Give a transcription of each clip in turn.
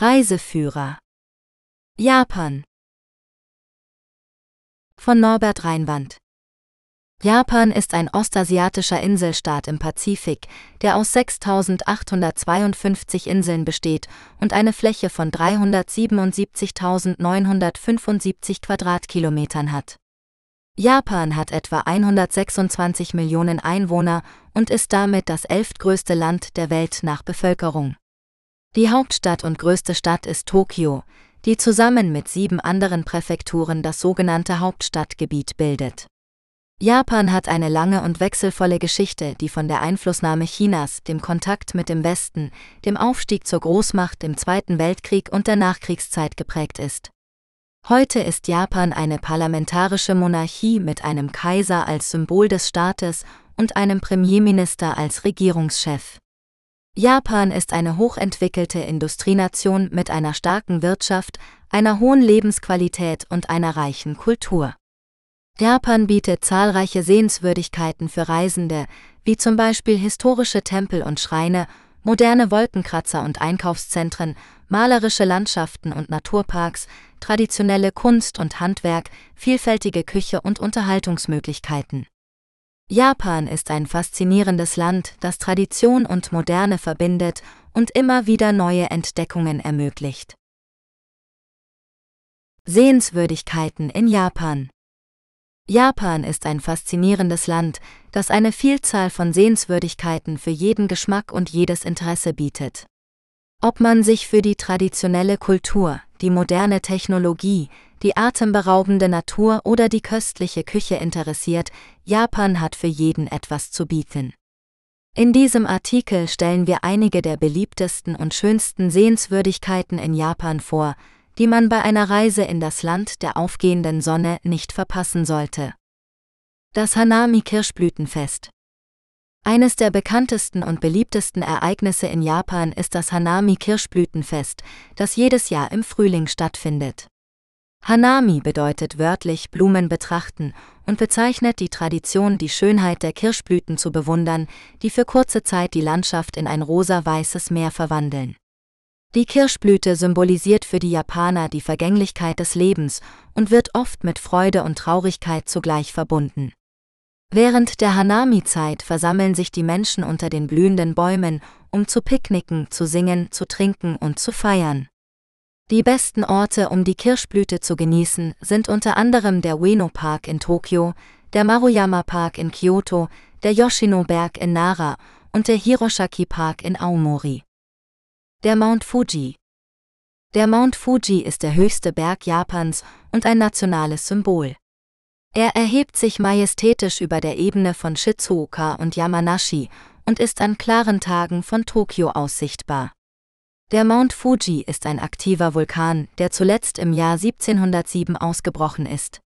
Reiseführer Japan von Norbert Reinwand Japan ist ein ostasiatischer Inselstaat im Pazifik, der aus 6852 Inseln besteht und eine Fläche von 377.975 Quadratkilometern hat. Japan hat etwa 126 Millionen Einwohner und ist damit das elftgrößte Land der Welt nach Bevölkerung. Die Hauptstadt und größte Stadt ist Tokio, die zusammen mit sieben anderen Präfekturen das sogenannte Hauptstadtgebiet bildet. Japan hat eine lange und wechselvolle Geschichte, die von der Einflussnahme Chinas, dem Kontakt mit dem Westen, dem Aufstieg zur Großmacht im Zweiten Weltkrieg und der Nachkriegszeit geprägt ist. Heute ist Japan eine parlamentarische Monarchie mit einem Kaiser als Symbol des Staates und einem Premierminister als Regierungschef. Japan ist eine hochentwickelte Industrienation mit einer starken Wirtschaft, einer hohen Lebensqualität und einer reichen Kultur. Japan bietet zahlreiche Sehenswürdigkeiten für Reisende, wie zum Beispiel historische Tempel und Schreine, moderne Wolkenkratzer und Einkaufszentren, malerische Landschaften und Naturparks, traditionelle Kunst und Handwerk, vielfältige Küche und Unterhaltungsmöglichkeiten. Japan ist ein faszinierendes Land, das Tradition und Moderne verbindet und immer wieder neue Entdeckungen ermöglicht. Sehenswürdigkeiten in Japan Japan ist ein faszinierendes Land, das eine Vielzahl von Sehenswürdigkeiten für jeden Geschmack und jedes Interesse bietet. Ob man sich für die traditionelle Kultur, die moderne Technologie, die atemberaubende Natur oder die köstliche Küche interessiert, Japan hat für jeden etwas zu bieten. In diesem Artikel stellen wir einige der beliebtesten und schönsten Sehenswürdigkeiten in Japan vor, die man bei einer Reise in das Land der aufgehenden Sonne nicht verpassen sollte. Das Hanami-Kirschblütenfest. Eines der bekanntesten und beliebtesten Ereignisse in Japan ist das Hanami-Kirschblütenfest, das jedes Jahr im Frühling stattfindet. Hanami bedeutet wörtlich Blumen betrachten und bezeichnet die Tradition, die Schönheit der Kirschblüten zu bewundern, die für kurze Zeit die Landschaft in ein rosa-weißes Meer verwandeln. Die Kirschblüte symbolisiert für die Japaner die Vergänglichkeit des Lebens und wird oft mit Freude und Traurigkeit zugleich verbunden. Während der Hanami-Zeit versammeln sich die Menschen unter den blühenden Bäumen, um zu picknicken, zu singen, zu trinken und zu feiern. Die besten Orte, um die Kirschblüte zu genießen, sind unter anderem der Ueno Park in Tokio, der Maruyama Park in Kyoto, der Yoshino Berg in Nara und der Hiroshaki Park in Aomori. Der Mount Fuji. Der Mount Fuji ist der höchste Berg Japans und ein nationales Symbol. Er erhebt sich majestätisch über der Ebene von Shizuoka und Yamanashi und ist an klaren Tagen von Tokio aus sichtbar. Der Mount Fuji ist ein aktiver Vulkan, der zuletzt im Jahr 1707 ausgebrochen ist.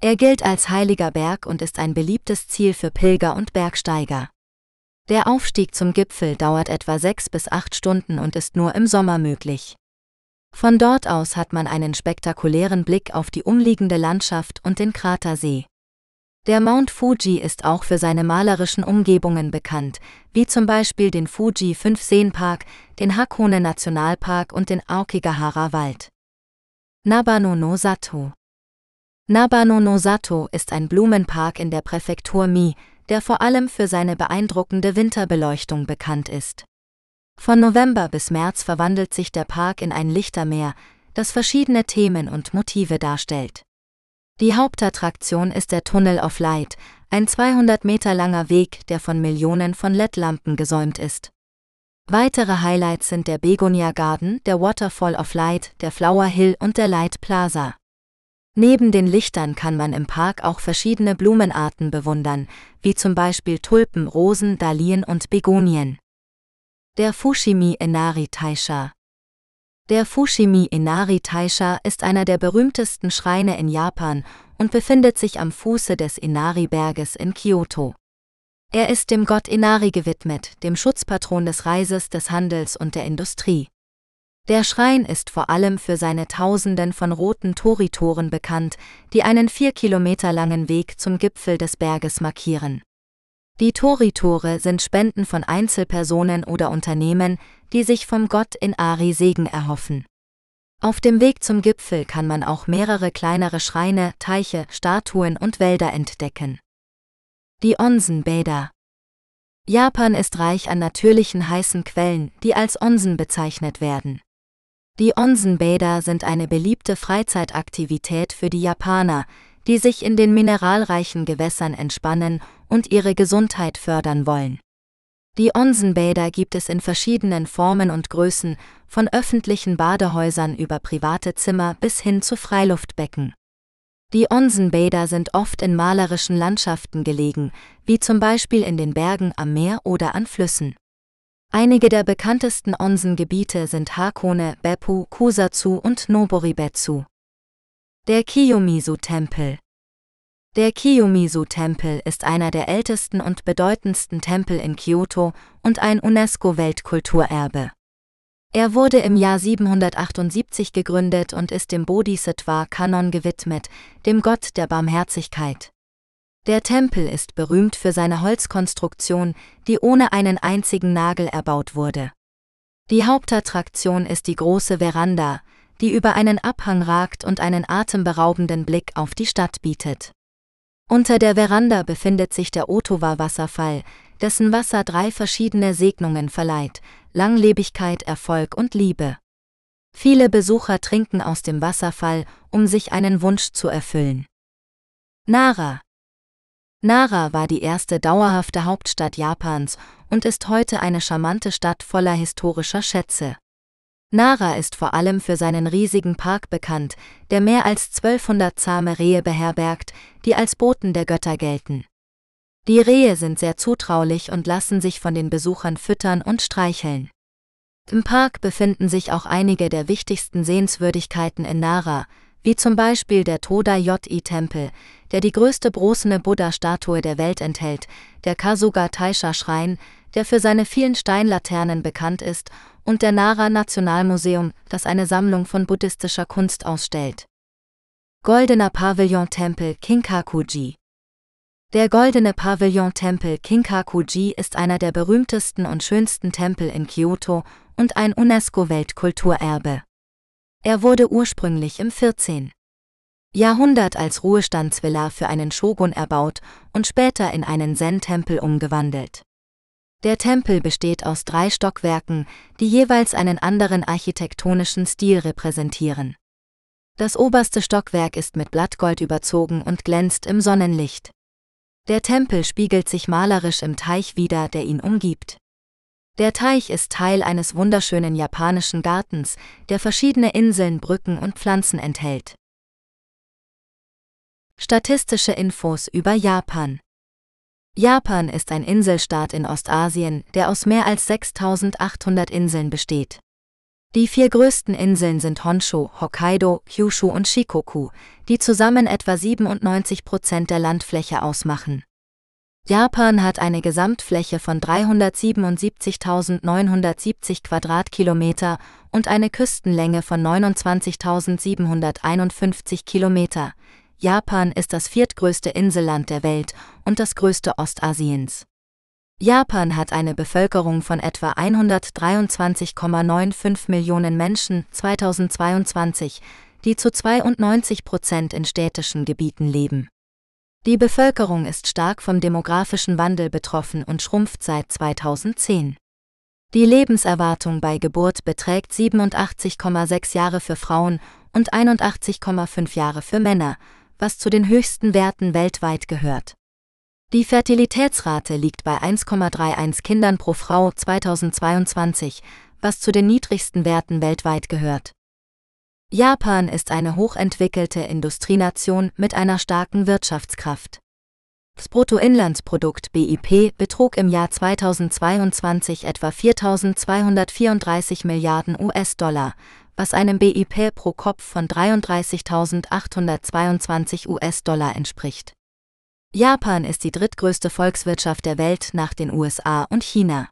Er gilt als heiliger Berg und ist ein beliebtes Ziel für Pilger und Bergsteiger. Der Aufstieg zum Gipfel dauert etwa sechs bis acht Stunden und ist nur im Sommer möglich. Von dort aus hat man einen spektakulären Blick auf die umliegende Landschaft und den Kratersee. Der Mount Fuji ist auch für seine malerischen Umgebungen bekannt, wie zum Beispiel den Fuji Fünf-Seen-Park, den Hakone Nationalpark und den Aokigahara Wald. Nabano no Sato Nabano no Sato ist ein Blumenpark in der Präfektur Mi, der vor allem für seine beeindruckende Winterbeleuchtung bekannt ist. Von November bis März verwandelt sich der Park in ein Lichtermeer, das verschiedene Themen und Motive darstellt. Die Hauptattraktion ist der Tunnel of Light, ein 200 Meter langer Weg, der von Millionen von LED-Lampen gesäumt ist. Weitere Highlights sind der Begonia Garden, der Waterfall of Light, der Flower Hill und der Light Plaza. Neben den Lichtern kann man im Park auch verschiedene Blumenarten bewundern, wie zum Beispiel Tulpen, Rosen, Dahlien und Begonien. Der Fushimi Inari Taisha Der Fushimi Inari Taisha ist einer der berühmtesten Schreine in Japan und befindet sich am Fuße des Inari-Berges in Kyoto. Er ist dem Gott Inari gewidmet, dem Schutzpatron des Reises, des Handels und der Industrie. Der Schrein ist vor allem für seine Tausenden von roten Toritoren bekannt, die einen vier Kilometer langen Weg zum Gipfel des Berges markieren. Die Tori-Tore sind Spenden von Einzelpersonen oder Unternehmen, die sich vom Gott in Ari Segen erhoffen. Auf dem Weg zum Gipfel kann man auch mehrere kleinere Schreine, Teiche, Statuen und Wälder entdecken. Die Onsen-Bäder Japan ist reich an natürlichen heißen Quellen, die als Onsen bezeichnet werden. Die Onsenbäder sind eine beliebte Freizeitaktivität für die Japaner, die sich in den mineralreichen Gewässern entspannen und ihre Gesundheit fördern wollen. Die Onsenbäder gibt es in verschiedenen Formen und Größen, von öffentlichen Badehäusern über private Zimmer bis hin zu Freiluftbecken. Die Onsenbäder sind oft in malerischen Landschaften gelegen, wie zum Beispiel in den Bergen am Meer oder an Flüssen. Einige der bekanntesten Onsengebiete sind Hakone, Beppu, Kusatsu und Noboribetsu. Der Kiyomizu-Tempel Der Kiyomizu-Tempel ist einer der ältesten und bedeutendsten Tempel in Kyoto und ein UNESCO-Weltkulturerbe. Er wurde im Jahr 778 gegründet und ist dem Bodhisattva Kanon gewidmet, dem Gott der Barmherzigkeit. Der Tempel ist berühmt für seine Holzkonstruktion, die ohne einen einzigen Nagel erbaut wurde. Die Hauptattraktion ist die große Veranda, die über einen Abhang ragt und einen atemberaubenden Blick auf die Stadt bietet. Unter der Veranda befindet sich der Otowa-Wasserfall, dessen Wasser drei verschiedene Segnungen verleiht, Langlebigkeit, Erfolg und Liebe. Viele Besucher trinken aus dem Wasserfall, um sich einen Wunsch zu erfüllen. Nara, Nara war die erste dauerhafte Hauptstadt Japans und ist heute eine charmante Stadt voller historischer Schätze. Nara ist vor allem für seinen riesigen Park bekannt, der mehr als 1200 zahme Rehe beherbergt, die als Boten der Götter gelten. Die Rehe sind sehr zutraulich und lassen sich von den Besuchern füttern und streicheln. Im Park befinden sich auch einige der wichtigsten Sehenswürdigkeiten in Nara, wie zum Beispiel der Toda-Ji-Tempel, der die größte bronzene Buddha-Statue der Welt enthält, der Kasuga Taisha-Schrein, der für seine vielen Steinlaternen bekannt ist, und der Nara-Nationalmuseum, das eine Sammlung von buddhistischer Kunst ausstellt. Goldener Pavillon-Tempel Kinkakuji Der Goldene Pavillon-Tempel Kinkakuji ist einer der berühmtesten und schönsten Tempel in Kyoto und ein UNESCO-Weltkulturerbe. Er wurde ursprünglich im 14. Jahrhundert als Ruhestandsvilla für einen Shogun erbaut und später in einen Zen-Tempel umgewandelt. Der Tempel besteht aus drei Stockwerken, die jeweils einen anderen architektonischen Stil repräsentieren. Das oberste Stockwerk ist mit Blattgold überzogen und glänzt im Sonnenlicht. Der Tempel spiegelt sich malerisch im Teich wider, der ihn umgibt. Der Teich ist Teil eines wunderschönen japanischen Gartens, der verschiedene Inseln, Brücken und Pflanzen enthält. Statistische Infos über Japan Japan ist ein Inselstaat in Ostasien, der aus mehr als 6800 Inseln besteht. Die vier größten Inseln sind Honshu, Hokkaido, Kyushu und Shikoku, die zusammen etwa 97 Prozent der Landfläche ausmachen. Japan hat eine Gesamtfläche von 377.970 Quadratkilometer und eine Küstenlänge von 29.751 Kilometer. Japan ist das viertgrößte Inselland der Welt und das größte Ostasiens. Japan hat eine Bevölkerung von etwa 123,95 Millionen Menschen 2022, die zu 92 Prozent in städtischen Gebieten leben. Die Bevölkerung ist stark vom demografischen Wandel betroffen und schrumpft seit 2010. Die Lebenserwartung bei Geburt beträgt 87,6 Jahre für Frauen und 81,5 Jahre für Männer, was zu den höchsten Werten weltweit gehört. Die Fertilitätsrate liegt bei 1,31 Kindern pro Frau 2022, was zu den niedrigsten Werten weltweit gehört. Japan ist eine hochentwickelte Industrienation mit einer starken Wirtschaftskraft. Das Bruttoinlandsprodukt BIP betrug im Jahr 2022 etwa 4.234 Milliarden US-Dollar, was einem BIP pro Kopf von 33.822 US-Dollar entspricht. Japan ist die drittgrößte Volkswirtschaft der Welt nach den USA und China.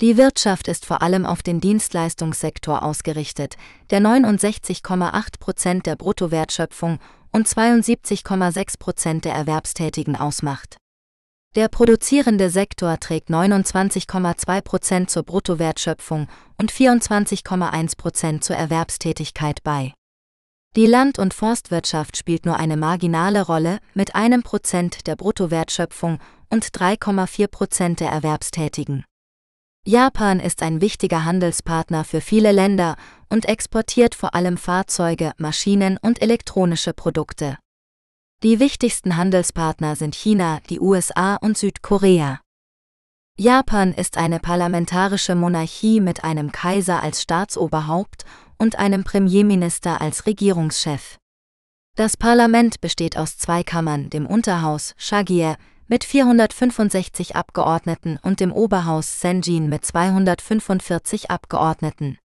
Die Wirtschaft ist vor allem auf den Dienstleistungssektor ausgerichtet, der 69,8 Prozent der Bruttowertschöpfung und 72,6 Prozent der Erwerbstätigen ausmacht. Der produzierende Sektor trägt 29,2 Prozent zur Bruttowertschöpfung und 24,1 Prozent zur Erwerbstätigkeit bei. Die Land- und Forstwirtschaft spielt nur eine marginale Rolle mit einem Prozent der Bruttowertschöpfung und 3,4 Prozent der Erwerbstätigen. Japan ist ein wichtiger Handelspartner für viele Länder und exportiert vor allem Fahrzeuge, Maschinen und elektronische Produkte. Die wichtigsten Handelspartner sind China, die USA und Südkorea. Japan ist eine parlamentarische Monarchie mit einem Kaiser als Staatsoberhaupt und einem Premierminister als Regierungschef. Das Parlament besteht aus zwei Kammern, dem Unterhaus Shagie mit 465 Abgeordneten und dem Oberhaus Senjin mit 245 Abgeordneten.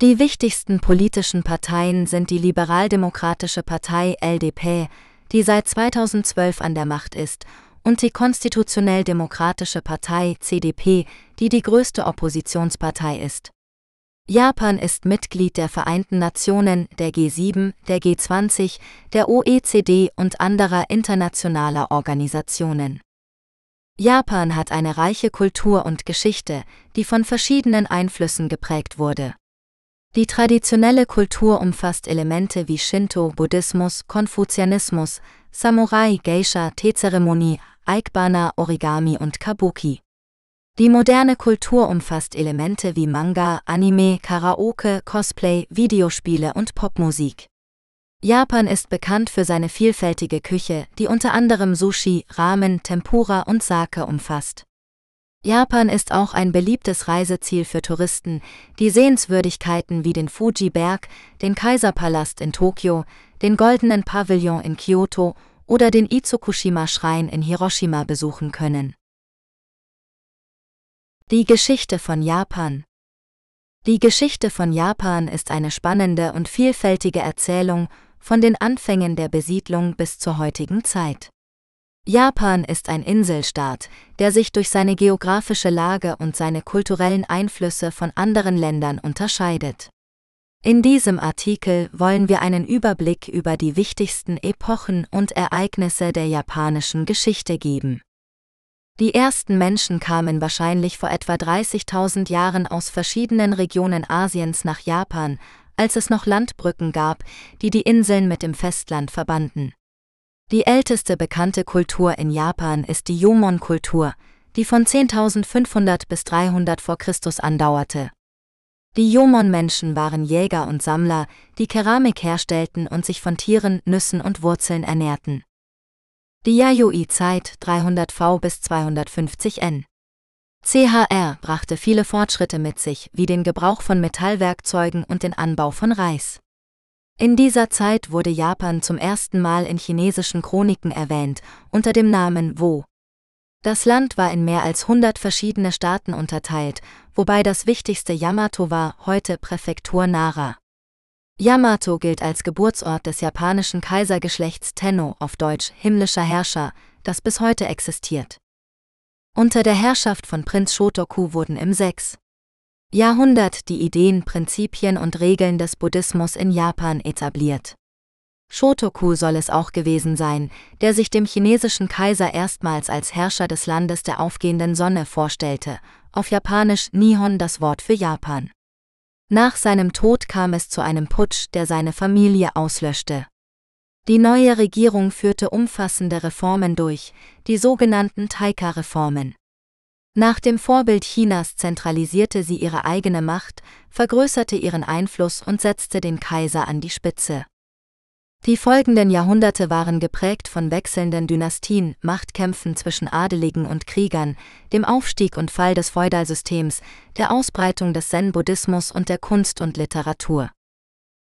Die wichtigsten politischen Parteien sind die Liberaldemokratische Partei LDP, die seit 2012 an der Macht ist, und die Konstitutionell Demokratische Partei CDP, die die größte Oppositionspartei ist. Japan ist Mitglied der Vereinten Nationen, der G7, der G20, der OECD und anderer internationaler Organisationen. Japan hat eine reiche Kultur und Geschichte, die von verschiedenen Einflüssen geprägt wurde. Die traditionelle Kultur umfasst Elemente wie Shinto, Buddhismus, Konfuzianismus, Samurai, Geisha, Teezeremonie, Aikbana, Origami und Kabuki. Die moderne Kultur umfasst Elemente wie Manga, Anime, Karaoke, Cosplay, Videospiele und Popmusik. Japan ist bekannt für seine vielfältige Küche, die unter anderem Sushi, Ramen, Tempura und Sake umfasst. Japan ist auch ein beliebtes Reiseziel für Touristen, die Sehenswürdigkeiten wie den Fuji-Berg, den Kaiserpalast in Tokio, den Goldenen Pavillon in Kyoto oder den Itsukushima-Schrein in Hiroshima besuchen können. Die Geschichte von Japan Die Geschichte von Japan ist eine spannende und vielfältige Erzählung von den Anfängen der Besiedlung bis zur heutigen Zeit. Japan ist ein Inselstaat, der sich durch seine geografische Lage und seine kulturellen Einflüsse von anderen Ländern unterscheidet. In diesem Artikel wollen wir einen Überblick über die wichtigsten Epochen und Ereignisse der japanischen Geschichte geben. Die ersten Menschen kamen wahrscheinlich vor etwa 30.000 Jahren aus verschiedenen Regionen Asiens nach Japan, als es noch Landbrücken gab, die die Inseln mit dem Festland verbanden. Die älteste bekannte Kultur in Japan ist die Jomon-Kultur, die von 10.500 bis 300 vor Christus andauerte. Die Jomon-Menschen waren Jäger und Sammler, die Keramik herstellten und sich von Tieren, Nüssen und Wurzeln ernährten. Die Yayoi-Zeit 300 V bis 250 N. CHR brachte viele Fortschritte mit sich, wie den Gebrauch von Metallwerkzeugen und den Anbau von Reis. In dieser Zeit wurde Japan zum ersten Mal in chinesischen Chroniken erwähnt, unter dem Namen Wo. Das Land war in mehr als 100 verschiedene Staaten unterteilt, wobei das wichtigste Yamato war, heute Präfektur Nara. Yamato gilt als Geburtsort des japanischen Kaisergeschlechts Tenno, auf Deutsch himmlischer Herrscher, das bis heute existiert. Unter der Herrschaft von Prinz Shotoku wurden im 6. Jahrhundert die Ideen, Prinzipien und Regeln des Buddhismus in Japan etabliert. Shotoku soll es auch gewesen sein, der sich dem chinesischen Kaiser erstmals als Herrscher des Landes der aufgehenden Sonne vorstellte, auf Japanisch Nihon das Wort für Japan. Nach seinem Tod kam es zu einem Putsch, der seine Familie auslöschte. Die neue Regierung führte umfassende Reformen durch, die sogenannten Taika-Reformen. Nach dem Vorbild Chinas zentralisierte sie ihre eigene Macht, vergrößerte ihren Einfluss und setzte den Kaiser an die Spitze. Die folgenden Jahrhunderte waren geprägt von wechselnden Dynastien, Machtkämpfen zwischen Adeligen und Kriegern, dem Aufstieg und Fall des Feudalsystems, der Ausbreitung des Zen-Buddhismus und der Kunst und Literatur.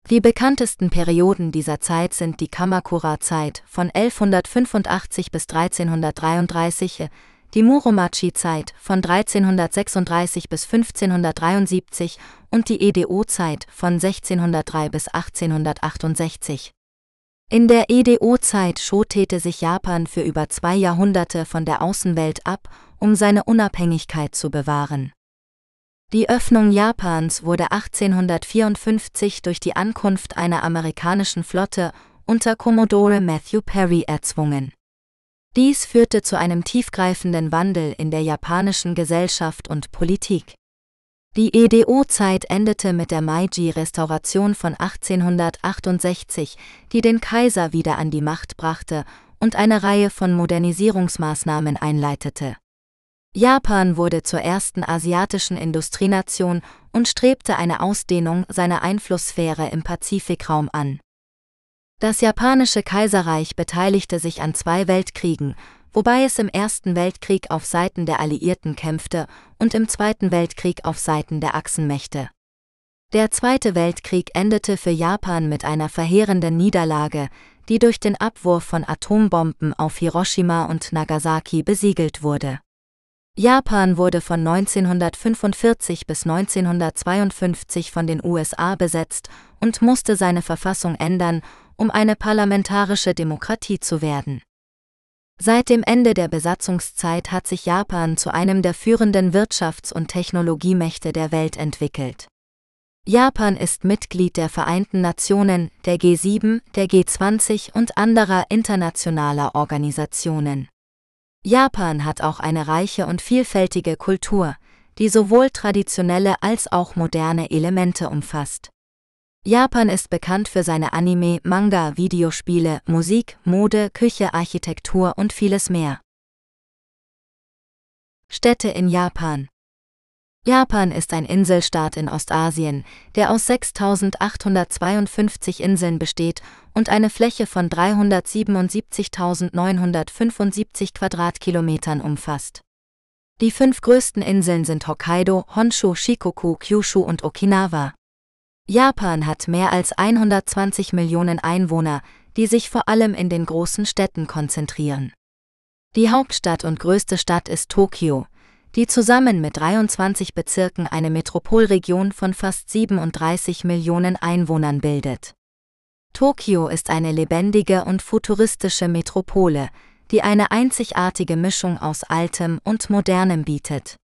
Die bekanntesten Perioden dieser Zeit sind die Kamakura-Zeit von 1185 bis 1333, die Muromachi-Zeit von 1336 bis 1573 und die Edo-Zeit von 1603 bis 1868. In der EDO-Zeit schotete sich Japan für über zwei Jahrhunderte von der Außenwelt ab, um seine Unabhängigkeit zu bewahren. Die Öffnung Japans wurde 1854 durch die Ankunft einer amerikanischen Flotte unter Commodore Matthew Perry erzwungen. Dies führte zu einem tiefgreifenden Wandel in der japanischen Gesellschaft und Politik. Die Edo-Zeit endete mit der Meiji-Restauration von 1868, die den Kaiser wieder an die Macht brachte und eine Reihe von Modernisierungsmaßnahmen einleitete. Japan wurde zur ersten asiatischen Industrienation und strebte eine Ausdehnung seiner Einflusssphäre im Pazifikraum an. Das japanische Kaiserreich beteiligte sich an zwei Weltkriegen wobei es im Ersten Weltkrieg auf Seiten der Alliierten kämpfte und im Zweiten Weltkrieg auf Seiten der Achsenmächte. Der Zweite Weltkrieg endete für Japan mit einer verheerenden Niederlage, die durch den Abwurf von Atombomben auf Hiroshima und Nagasaki besiegelt wurde. Japan wurde von 1945 bis 1952 von den USA besetzt und musste seine Verfassung ändern, um eine parlamentarische Demokratie zu werden. Seit dem Ende der Besatzungszeit hat sich Japan zu einem der führenden Wirtschafts- und Technologiemächte der Welt entwickelt. Japan ist Mitglied der Vereinten Nationen, der G7, der G20 und anderer internationaler Organisationen. Japan hat auch eine reiche und vielfältige Kultur, die sowohl traditionelle als auch moderne Elemente umfasst. Japan ist bekannt für seine Anime, Manga, Videospiele, Musik, Mode, Küche, Architektur und vieles mehr. Städte in Japan Japan ist ein Inselstaat in Ostasien, der aus 6852 Inseln besteht und eine Fläche von 377.975 Quadratkilometern umfasst. Die fünf größten Inseln sind Hokkaido, Honshu, Shikoku, Kyushu und Okinawa. Japan hat mehr als 120 Millionen Einwohner, die sich vor allem in den großen Städten konzentrieren. Die Hauptstadt und größte Stadt ist Tokio, die zusammen mit 23 Bezirken eine Metropolregion von fast 37 Millionen Einwohnern bildet. Tokio ist eine lebendige und futuristische Metropole, die eine einzigartige Mischung aus Altem und Modernem bietet.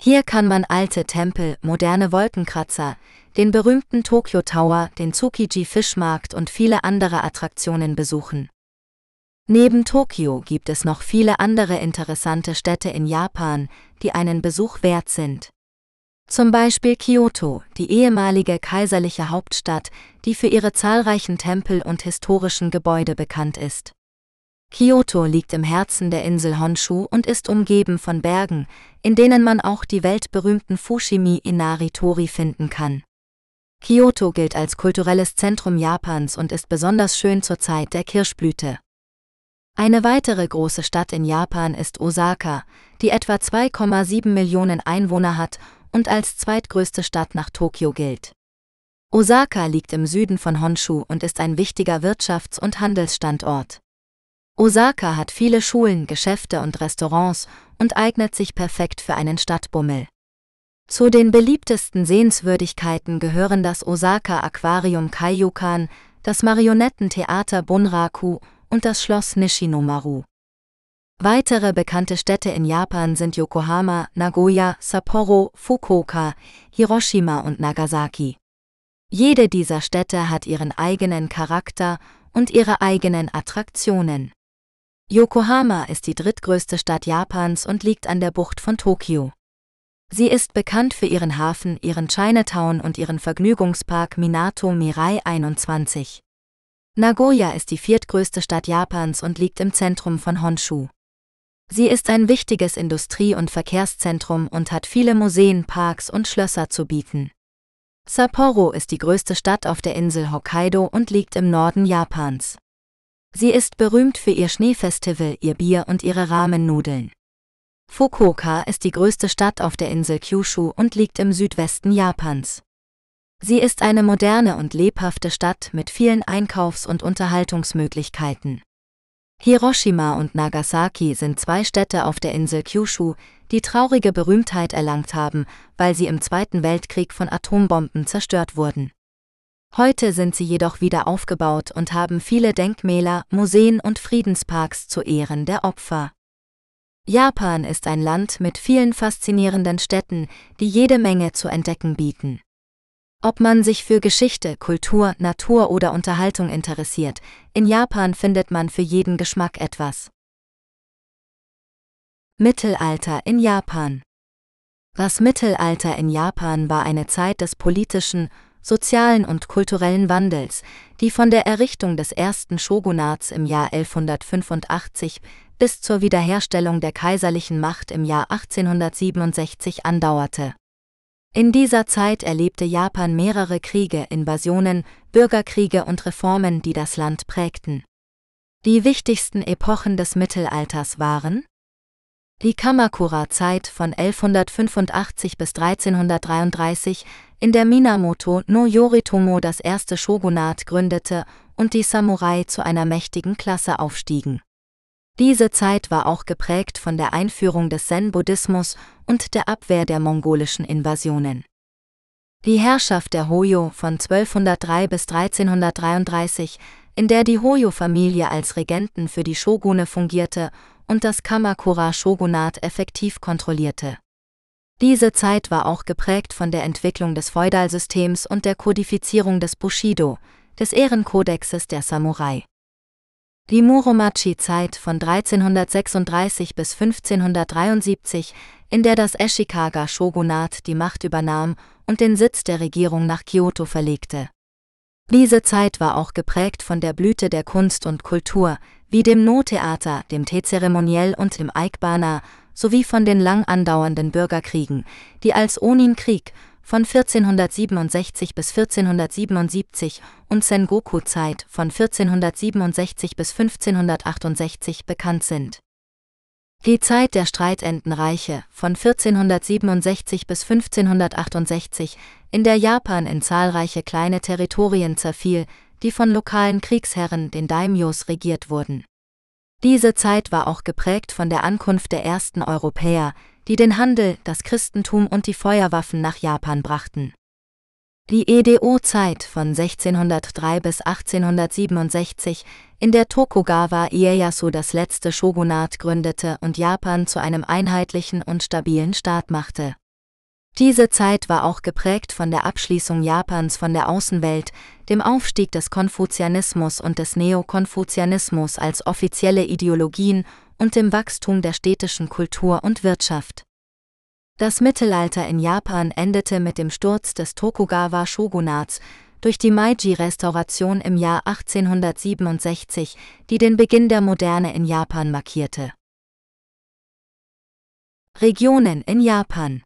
Hier kann man alte Tempel, moderne Wolkenkratzer, den berühmten Tokyo Tower, den Tsukiji Fischmarkt und viele andere Attraktionen besuchen. Neben Tokio gibt es noch viele andere interessante Städte in Japan, die einen Besuch wert sind. Zum Beispiel Kyoto, die ehemalige kaiserliche Hauptstadt, die für ihre zahlreichen Tempel und historischen Gebäude bekannt ist. Kyoto liegt im Herzen der Insel Honshu und ist umgeben von Bergen, in denen man auch die weltberühmten Fushimi Inari Tori finden kann. Kyoto gilt als kulturelles Zentrum Japans und ist besonders schön zur Zeit der Kirschblüte. Eine weitere große Stadt in Japan ist Osaka, die etwa 2,7 Millionen Einwohner hat und als zweitgrößte Stadt nach Tokio gilt. Osaka liegt im Süden von Honshu und ist ein wichtiger Wirtschafts- und Handelsstandort. Osaka hat viele Schulen, Geschäfte und Restaurants und eignet sich perfekt für einen Stadtbummel. Zu den beliebtesten Sehenswürdigkeiten gehören das Osaka Aquarium Kaiyukan, das Marionettentheater Bunraku und das Schloss Nishinomaru. Weitere bekannte Städte in Japan sind Yokohama, Nagoya, Sapporo, Fukuoka, Hiroshima und Nagasaki. Jede dieser Städte hat ihren eigenen Charakter und ihre eigenen Attraktionen. Yokohama ist die drittgrößte Stadt Japans und liegt an der Bucht von Tokio. Sie ist bekannt für ihren Hafen, ihren Chinatown und ihren Vergnügungspark Minato Mirai 21. Nagoya ist die viertgrößte Stadt Japans und liegt im Zentrum von Honshu. Sie ist ein wichtiges Industrie- und Verkehrszentrum und hat viele Museen, Parks und Schlösser zu bieten. Sapporo ist die größte Stadt auf der Insel Hokkaido und liegt im Norden Japans. Sie ist berühmt für ihr Schneefestival, ihr Bier und ihre Ramennudeln. Fukuoka ist die größte Stadt auf der Insel Kyushu und liegt im Südwesten Japans. Sie ist eine moderne und lebhafte Stadt mit vielen Einkaufs- und Unterhaltungsmöglichkeiten. Hiroshima und Nagasaki sind zwei Städte auf der Insel Kyushu, die traurige Berühmtheit erlangt haben, weil sie im Zweiten Weltkrieg von Atombomben zerstört wurden. Heute sind sie jedoch wieder aufgebaut und haben viele Denkmäler, Museen und Friedensparks zu Ehren der Opfer. Japan ist ein Land mit vielen faszinierenden Städten, die jede Menge zu entdecken bieten. Ob man sich für Geschichte, Kultur, Natur oder Unterhaltung interessiert, in Japan findet man für jeden Geschmack etwas. Mittelalter in Japan Das Mittelalter in Japan war eine Zeit des politischen, sozialen und kulturellen Wandels, die von der Errichtung des ersten Shogunats im Jahr 1185 bis zur Wiederherstellung der kaiserlichen Macht im Jahr 1867 andauerte. In dieser Zeit erlebte Japan mehrere Kriege, Invasionen, Bürgerkriege und Reformen, die das Land prägten. Die wichtigsten Epochen des Mittelalters waren die Kamakura-Zeit von 1185 bis 1333, in der Minamoto no Yoritomo das erste Shogunat gründete und die Samurai zu einer mächtigen Klasse aufstiegen. Diese Zeit war auch geprägt von der Einführung des Zen-Buddhismus und der Abwehr der mongolischen Invasionen. Die Herrschaft der Hoyo von 1203 bis 1333, in der die Hoyo-Familie als Regenten für die Shogune fungierte und das Kamakura-Shogunat effektiv kontrollierte. Diese Zeit war auch geprägt von der Entwicklung des Feudalsystems und der Kodifizierung des Bushido, des Ehrenkodexes der Samurai. Die Muromachi-Zeit von 1336 bis 1573, in der das Ashikaga-Shogunat die Macht übernahm und den Sitz der Regierung nach Kyoto verlegte. Diese Zeit war auch geprägt von der Blüte der Kunst und Kultur, wie dem No-Theater, dem Teezeremoniell und dem Aikbana, sowie von den lang andauernden Bürgerkriegen, die als Onin-Krieg von 1467 bis 1477 und Sengoku-Zeit von 1467 bis 1568 bekannt sind. Die Zeit der Streitendenreiche von 1467 bis 1568, in der Japan in zahlreiche kleine Territorien zerfiel, die von lokalen Kriegsherren, den Daimyos, regiert wurden. Diese Zeit war auch geprägt von der Ankunft der ersten Europäer, die den Handel, das Christentum und die Feuerwaffen nach Japan brachten. Die EDO-Zeit von 1603 bis 1867, in der Tokugawa Ieyasu das letzte Shogunat gründete und Japan zu einem einheitlichen und stabilen Staat machte. Diese Zeit war auch geprägt von der Abschließung Japans von der Außenwelt, dem Aufstieg des Konfuzianismus und des Neokonfuzianismus als offizielle Ideologien und dem Wachstum der städtischen Kultur und Wirtschaft. Das Mittelalter in Japan endete mit dem Sturz des Tokugawa-Shogunats durch die Meiji-Restauration im Jahr 1867, die den Beginn der Moderne in Japan markierte. Regionen in Japan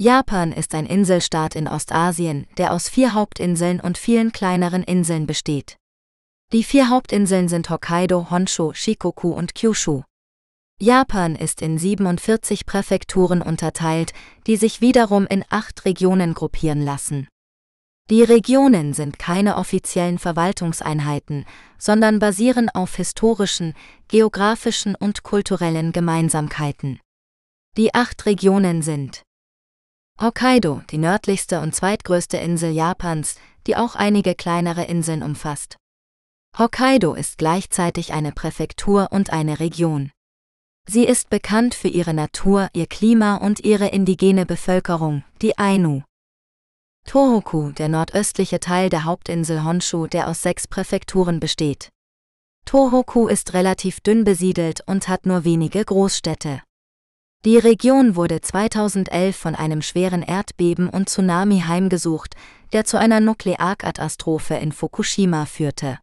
Japan ist ein Inselstaat in Ostasien, der aus vier Hauptinseln und vielen kleineren Inseln besteht. Die vier Hauptinseln sind Hokkaido, Honshu, Shikoku und Kyushu. Japan ist in 47 Präfekturen unterteilt, die sich wiederum in acht Regionen gruppieren lassen. Die Regionen sind keine offiziellen Verwaltungseinheiten, sondern basieren auf historischen, geografischen und kulturellen Gemeinsamkeiten. Die acht Regionen sind Hokkaido, die nördlichste und zweitgrößte Insel Japans, die auch einige kleinere Inseln umfasst. Hokkaido ist gleichzeitig eine Präfektur und eine Region. Sie ist bekannt für ihre Natur, ihr Klima und ihre indigene Bevölkerung, die Ainu. Tohoku, der nordöstliche Teil der Hauptinsel Honshu, der aus sechs Präfekturen besteht. Tohoku ist relativ dünn besiedelt und hat nur wenige Großstädte. Die Region wurde 2011 von einem schweren Erdbeben und Tsunami heimgesucht, der zu einer Nuklearkatastrophe in Fukushima führte.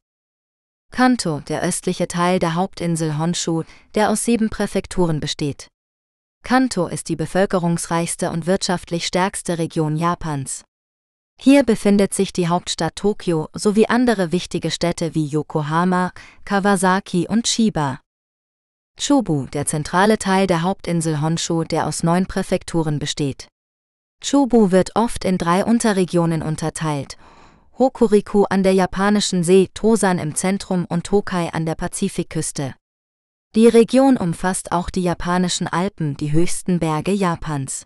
Kanto, der östliche Teil der Hauptinsel Honshu, der aus sieben Präfekturen besteht. Kanto ist die bevölkerungsreichste und wirtschaftlich stärkste Region Japans. Hier befindet sich die Hauptstadt Tokio sowie andere wichtige Städte wie Yokohama, Kawasaki und Chiba. Chubu, der zentrale Teil der Hauptinsel Honshu, der aus neun Präfekturen besteht. Chubu wird oft in drei Unterregionen unterteilt Hokuriku an der japanischen See, Tosan im Zentrum und Tokai an der Pazifikküste. Die Region umfasst auch die japanischen Alpen, die höchsten Berge Japans.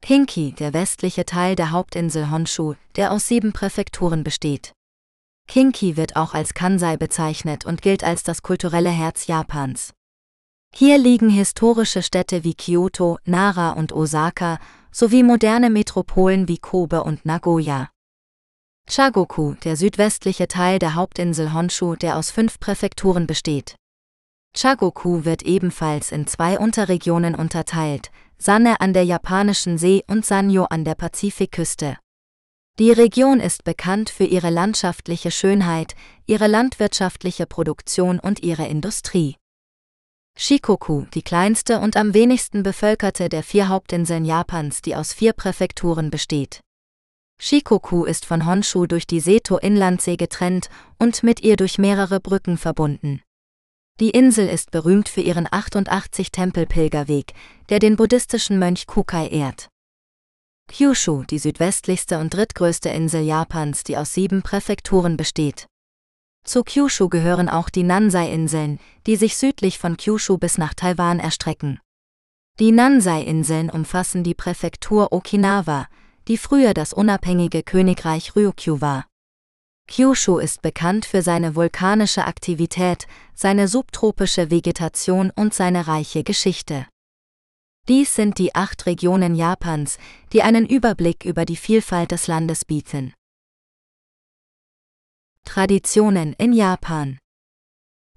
Kinki, der westliche Teil der Hauptinsel Honshu, der aus sieben Präfekturen besteht. Kinki wird auch als Kansai bezeichnet und gilt als das kulturelle Herz Japans. Hier liegen historische Städte wie Kyoto, Nara und Osaka sowie moderne Metropolen wie Kobe und Nagoya. Chagoku, der südwestliche Teil der Hauptinsel Honshu, der aus fünf Präfekturen besteht. Chagoku wird ebenfalls in zwei Unterregionen unterteilt, Sanne an der japanischen See und Sanyo an der Pazifikküste. Die Region ist bekannt für ihre landschaftliche Schönheit, ihre landwirtschaftliche Produktion und ihre Industrie. Shikoku, die kleinste und am wenigsten bevölkerte der vier Hauptinseln Japans, die aus vier Präfekturen besteht. Shikoku ist von Honshu durch die Seto-Inlandsee getrennt und mit ihr durch mehrere Brücken verbunden. Die Insel ist berühmt für ihren 88-Tempel-Pilgerweg, der den buddhistischen Mönch Kukai ehrt. Kyushu, die südwestlichste und drittgrößte Insel Japans, die aus sieben Präfekturen besteht. Zu Kyushu gehören auch die Nansei-Inseln, die sich südlich von Kyushu bis nach Taiwan erstrecken. Die Nansei-Inseln umfassen die Präfektur Okinawa, die früher das unabhängige Königreich Ryukyu war. Kyushu ist bekannt für seine vulkanische Aktivität, seine subtropische Vegetation und seine reiche Geschichte. Dies sind die acht Regionen Japans, die einen Überblick über die Vielfalt des Landes bieten. Traditionen in Japan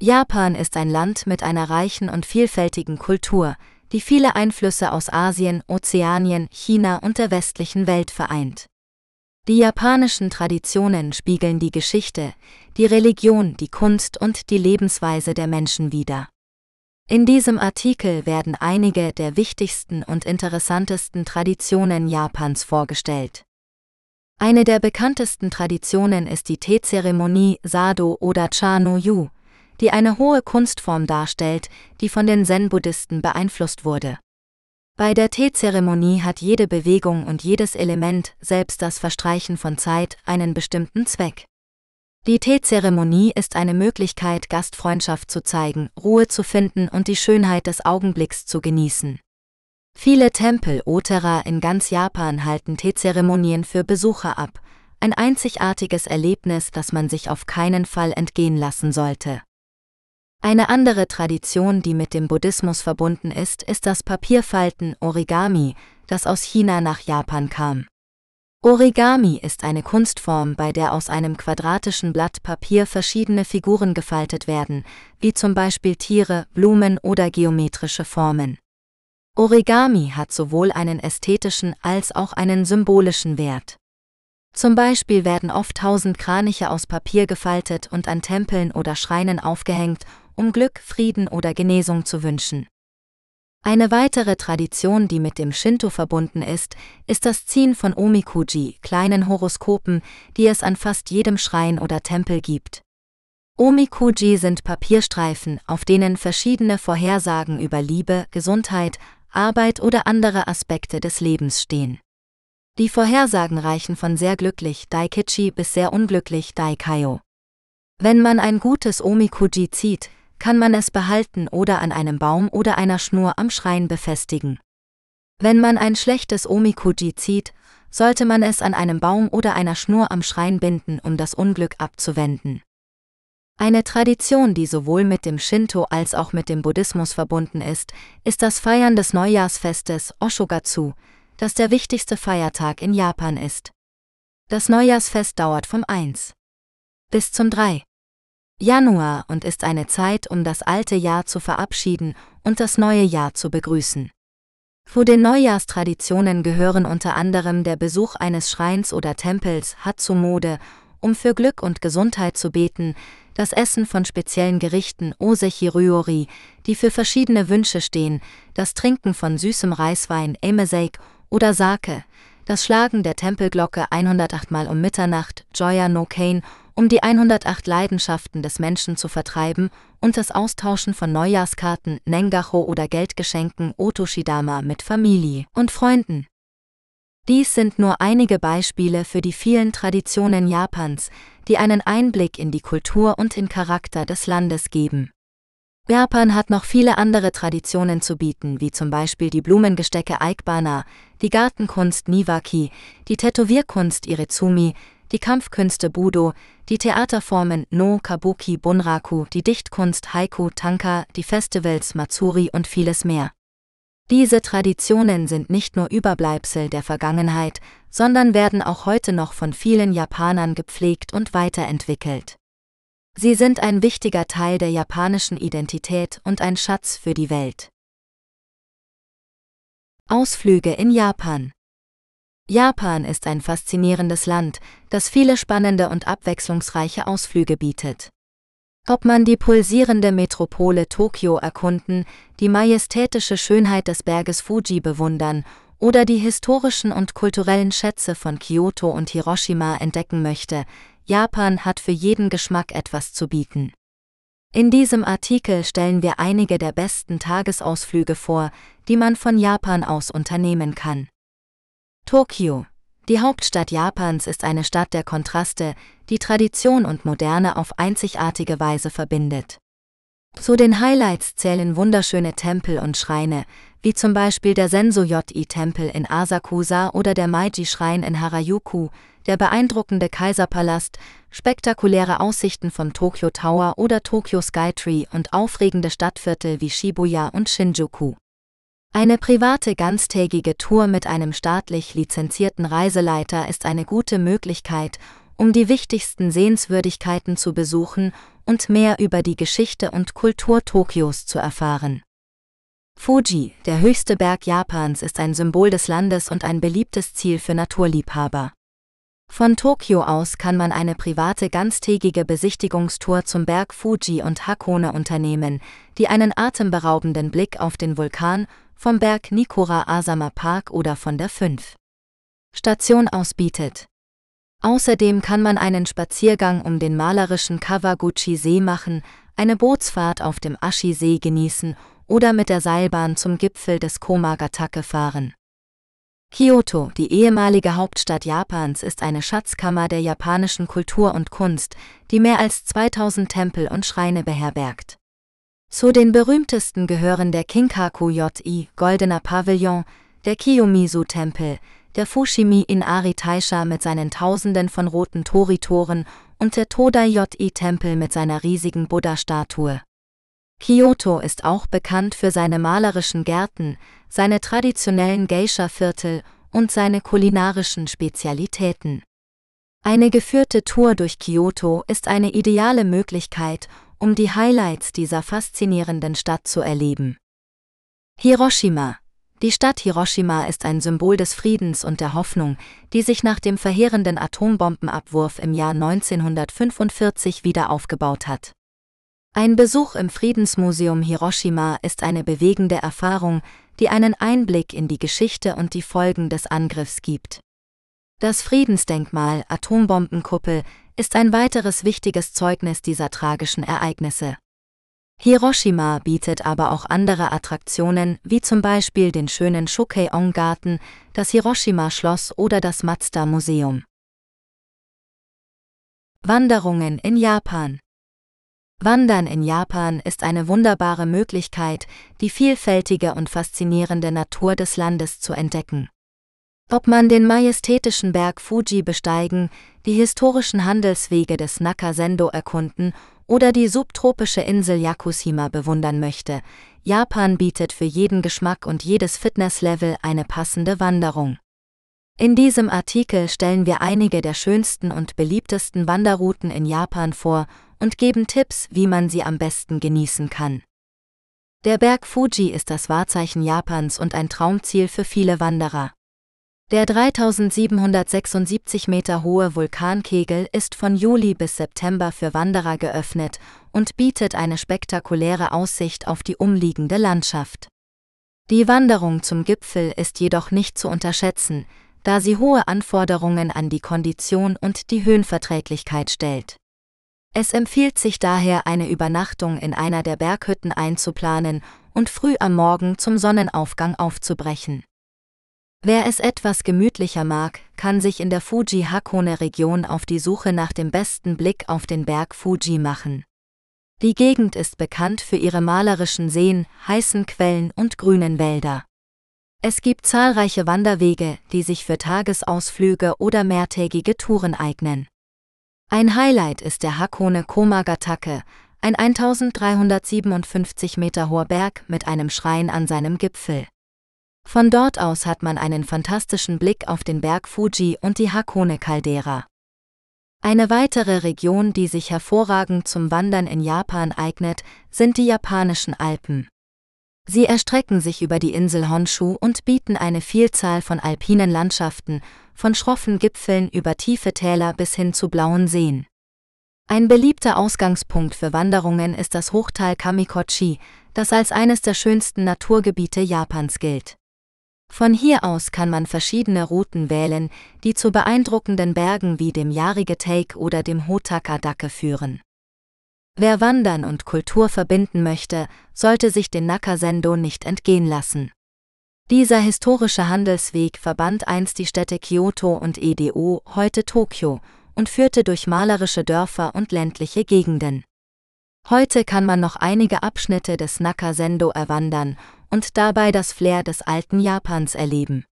Japan ist ein Land mit einer reichen und vielfältigen Kultur, die viele Einflüsse aus Asien, Ozeanien, China und der westlichen Welt vereint. Die japanischen Traditionen spiegeln die Geschichte, die Religion, die Kunst und die Lebensweise der Menschen wider. In diesem Artikel werden einige der wichtigsten und interessantesten Traditionen Japans vorgestellt. Eine der bekanntesten Traditionen ist die Teezeremonie Sado oder Cha no Yu, die eine hohe Kunstform darstellt, die von den Zen-Buddhisten beeinflusst wurde. Bei der Teezeremonie hat jede Bewegung und jedes Element, selbst das Verstreichen von Zeit, einen bestimmten Zweck. Die Teezeremonie ist eine Möglichkeit, Gastfreundschaft zu zeigen, Ruhe zu finden und die Schönheit des Augenblicks zu genießen. Viele Tempel Otera in ganz Japan halten Teezeremonien für Besucher ab, ein einzigartiges Erlebnis, das man sich auf keinen Fall entgehen lassen sollte. Eine andere Tradition, die mit dem Buddhismus verbunden ist, ist das Papierfalten Origami, das aus China nach Japan kam. Origami ist eine Kunstform, bei der aus einem quadratischen Blatt Papier verschiedene Figuren gefaltet werden, wie zum Beispiel Tiere, Blumen oder geometrische Formen. Origami hat sowohl einen ästhetischen als auch einen symbolischen Wert. Zum Beispiel werden oft tausend Kraniche aus Papier gefaltet und an Tempeln oder Schreinen aufgehängt, um Glück, Frieden oder Genesung zu wünschen. Eine weitere Tradition, die mit dem Shinto verbunden ist, ist das Ziehen von Omikuji, kleinen Horoskopen, die es an fast jedem Schrein oder Tempel gibt. Omikuji sind Papierstreifen, auf denen verschiedene Vorhersagen über Liebe, Gesundheit, Arbeit oder andere Aspekte des Lebens stehen. Die Vorhersagen reichen von sehr glücklich Daikichi bis sehr unglücklich Daikayo. Wenn man ein gutes Omikuji zieht, kann man es behalten oder an einem Baum oder einer Schnur am Schrein befestigen. Wenn man ein schlechtes Omikuji zieht, sollte man es an einem Baum oder einer Schnur am Schrein binden, um das Unglück abzuwenden. Eine Tradition, die sowohl mit dem Shinto als auch mit dem Buddhismus verbunden ist, ist das Feiern des Neujahrsfestes Oshogatsu, das der wichtigste Feiertag in Japan ist. Das Neujahrsfest dauert vom 1 bis zum 3. Januar und ist eine Zeit, um das alte Jahr zu verabschieden und das neue Jahr zu begrüßen. Zu den Neujahrstraditionen gehören unter anderem der Besuch eines Schreins oder Tempels Hatsumode, um für Glück und Gesundheit zu beten, das Essen von speziellen Gerichten Osechi Ryori, die für verschiedene Wünsche stehen, das Trinken von süßem Reiswein Emeseik oder Sake, das Schlagen der Tempelglocke 108 Mal um Mitternacht Joya no Kane um die 108 Leidenschaften des Menschen zu vertreiben und das Austauschen von Neujahrskarten, Nengacho oder Geldgeschenken Otoshidama mit Familie und Freunden. Dies sind nur einige Beispiele für die vielen Traditionen Japans, die einen Einblick in die Kultur und den Charakter des Landes geben. Japan hat noch viele andere Traditionen zu bieten, wie zum Beispiel die Blumengestecke Aikbana, die Gartenkunst Niwaki, die Tätowierkunst Irezumi, die Kampfkünste Budo, die Theaterformen No Kabuki Bunraku, die Dichtkunst Haiku Tanka, die Festivals Matsuri und vieles mehr. Diese Traditionen sind nicht nur Überbleibsel der Vergangenheit, sondern werden auch heute noch von vielen Japanern gepflegt und weiterentwickelt. Sie sind ein wichtiger Teil der japanischen Identität und ein Schatz für die Welt. Ausflüge in Japan Japan ist ein faszinierendes Land, das viele spannende und abwechslungsreiche Ausflüge bietet. Ob man die pulsierende Metropole Tokio erkunden, die majestätische Schönheit des Berges Fuji bewundern oder die historischen und kulturellen Schätze von Kyoto und Hiroshima entdecken möchte, Japan hat für jeden Geschmack etwas zu bieten. In diesem Artikel stellen wir einige der besten Tagesausflüge vor, die man von Japan aus unternehmen kann. Tokio, die Hauptstadt Japans, ist eine Stadt der Kontraste, die Tradition und Moderne auf einzigartige Weise verbindet. Zu den Highlights zählen wunderschöne Tempel und Schreine, wie zum Beispiel der Senso-Ji-Tempel in Asakusa oder der Meiji-Schrein in Harajuku, der beeindruckende Kaiserpalast, spektakuläre Aussichten vom Tokyo Tower oder Tokyo Skytree und aufregende Stadtviertel wie Shibuya und Shinjuku. Eine private ganztägige Tour mit einem staatlich lizenzierten Reiseleiter ist eine gute Möglichkeit, um die wichtigsten Sehenswürdigkeiten zu besuchen und mehr über die Geschichte und Kultur Tokios zu erfahren. Fuji, der höchste Berg Japans, ist ein Symbol des Landes und ein beliebtes Ziel für Naturliebhaber. Von Tokio aus kann man eine private ganztägige Besichtigungstour zum Berg Fuji und Hakone unternehmen, die einen atemberaubenden Blick auf den Vulkan vom Berg Nikora Asama Park oder von der 5 Station aus bietet. Außerdem kann man einen Spaziergang um den malerischen Kawaguchi-See machen, eine Bootsfahrt auf dem Ashi-See genießen oder mit der Seilbahn zum Gipfel des Komagatake fahren. Kyoto, die ehemalige Hauptstadt Japans, ist eine Schatzkammer der japanischen Kultur und Kunst, die mehr als 2000 Tempel und Schreine beherbergt. Zu den berühmtesten gehören der Kinkaku-ji, Goldener Pavillon, der Kiyomizu-Tempel, der Fushimi in Ari-Taisha mit seinen Tausenden von roten Tori-Toren und der Todai-ji-Tempel mit seiner riesigen Buddha-Statue. Kyoto ist auch bekannt für seine malerischen Gärten, seine traditionellen Geisha-Viertel und seine kulinarischen Spezialitäten. Eine geführte Tour durch Kyoto ist eine ideale Möglichkeit, um die Highlights dieser faszinierenden Stadt zu erleben. Hiroshima Die Stadt Hiroshima ist ein Symbol des Friedens und der Hoffnung, die sich nach dem verheerenden Atombombenabwurf im Jahr 1945 wieder aufgebaut hat. Ein Besuch im Friedensmuseum Hiroshima ist eine bewegende Erfahrung, die einen Einblick in die Geschichte und die Folgen des Angriffs gibt. Das Friedensdenkmal Atombombenkuppel ist ein weiteres wichtiges Zeugnis dieser tragischen Ereignisse. Hiroshima bietet aber auch andere Attraktionen, wie zum Beispiel den schönen Shukei-on-Garten, das Hiroshima-Schloss oder das Mazda-Museum. Wanderungen in Japan Wandern in Japan ist eine wunderbare Möglichkeit, die vielfältige und faszinierende Natur des Landes zu entdecken. Ob man den majestätischen Berg Fuji besteigen, die historischen Handelswege des Nakasendo erkunden oder die subtropische Insel Yakushima bewundern möchte, Japan bietet für jeden Geschmack und jedes Fitnesslevel eine passende Wanderung. In diesem Artikel stellen wir einige der schönsten und beliebtesten Wanderrouten in Japan vor und geben Tipps, wie man sie am besten genießen kann. Der Berg Fuji ist das Wahrzeichen Japans und ein Traumziel für viele Wanderer. Der 3776 Meter hohe Vulkankegel ist von Juli bis September für Wanderer geöffnet und bietet eine spektakuläre Aussicht auf die umliegende Landschaft. Die Wanderung zum Gipfel ist jedoch nicht zu unterschätzen, da sie hohe Anforderungen an die Kondition und die Höhenverträglichkeit stellt. Es empfiehlt sich daher, eine Übernachtung in einer der Berghütten einzuplanen und früh am Morgen zum Sonnenaufgang aufzubrechen. Wer es etwas gemütlicher mag, kann sich in der Fuji-Hakone-Region auf die Suche nach dem besten Blick auf den Berg Fuji machen. Die Gegend ist bekannt für ihre malerischen Seen, heißen Quellen und grünen Wälder. Es gibt zahlreiche Wanderwege, die sich für Tagesausflüge oder mehrtägige Touren eignen. Ein Highlight ist der Hakone Komagatake, ein 1357 Meter hoher Berg mit einem Schrein an seinem Gipfel. Von dort aus hat man einen fantastischen Blick auf den Berg Fuji und die Hakone-Caldera. Eine weitere Region, die sich hervorragend zum Wandern in Japan eignet, sind die japanischen Alpen. Sie erstrecken sich über die Insel Honshu und bieten eine Vielzahl von alpinen Landschaften, von schroffen Gipfeln über tiefe Täler bis hin zu blauen Seen. Ein beliebter Ausgangspunkt für Wanderungen ist das Hochtal Kamikochi, das als eines der schönsten Naturgebiete Japans gilt. Von hier aus kann man verschiedene Routen wählen, die zu beeindruckenden Bergen wie dem Yarige Take oder dem Hotaka Dake führen. Wer Wandern und Kultur verbinden möchte, sollte sich den Nakasendo nicht entgehen lassen. Dieser historische Handelsweg verband einst die Städte Kyoto und Edo, heute Tokio, und führte durch malerische Dörfer und ländliche Gegenden. Heute kann man noch einige Abschnitte des Nakasendo erwandern und dabei das Flair des alten Japans erleben.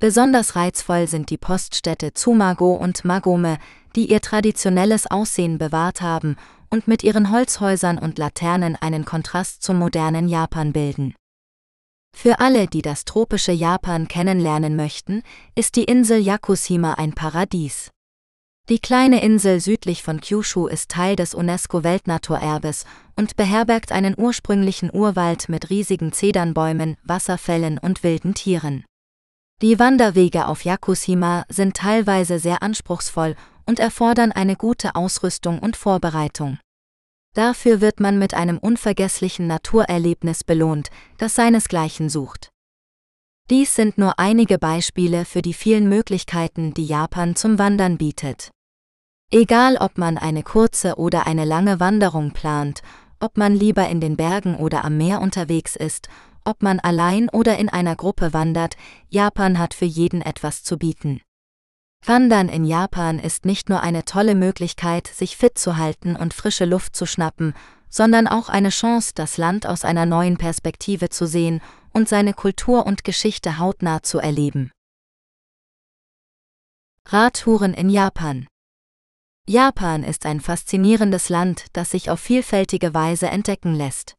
Besonders reizvoll sind die Poststädte Tsumago und Magome, die ihr traditionelles Aussehen bewahrt haben und mit ihren Holzhäusern und Laternen einen Kontrast zum modernen Japan bilden. Für alle, die das tropische Japan kennenlernen möchten, ist die Insel Yakushima ein Paradies. Die kleine Insel südlich von Kyushu ist Teil des UNESCO-Weltnaturerbes und beherbergt einen ursprünglichen Urwald mit riesigen Zedernbäumen, Wasserfällen und wilden Tieren. Die Wanderwege auf Yakushima sind teilweise sehr anspruchsvoll und erfordern eine gute Ausrüstung und Vorbereitung. Dafür wird man mit einem unvergesslichen Naturerlebnis belohnt, das seinesgleichen sucht. Dies sind nur einige Beispiele für die vielen Möglichkeiten, die Japan zum Wandern bietet. Egal ob man eine kurze oder eine lange Wanderung plant, ob man lieber in den Bergen oder am Meer unterwegs ist, ob man allein oder in einer Gruppe wandert, Japan hat für jeden etwas zu bieten. Wandern in Japan ist nicht nur eine tolle Möglichkeit, sich fit zu halten und frische Luft zu schnappen, sondern auch eine Chance, das Land aus einer neuen Perspektive zu sehen und seine Kultur und Geschichte hautnah zu erleben. Radtouren in Japan Japan ist ein faszinierendes Land, das sich auf vielfältige Weise entdecken lässt.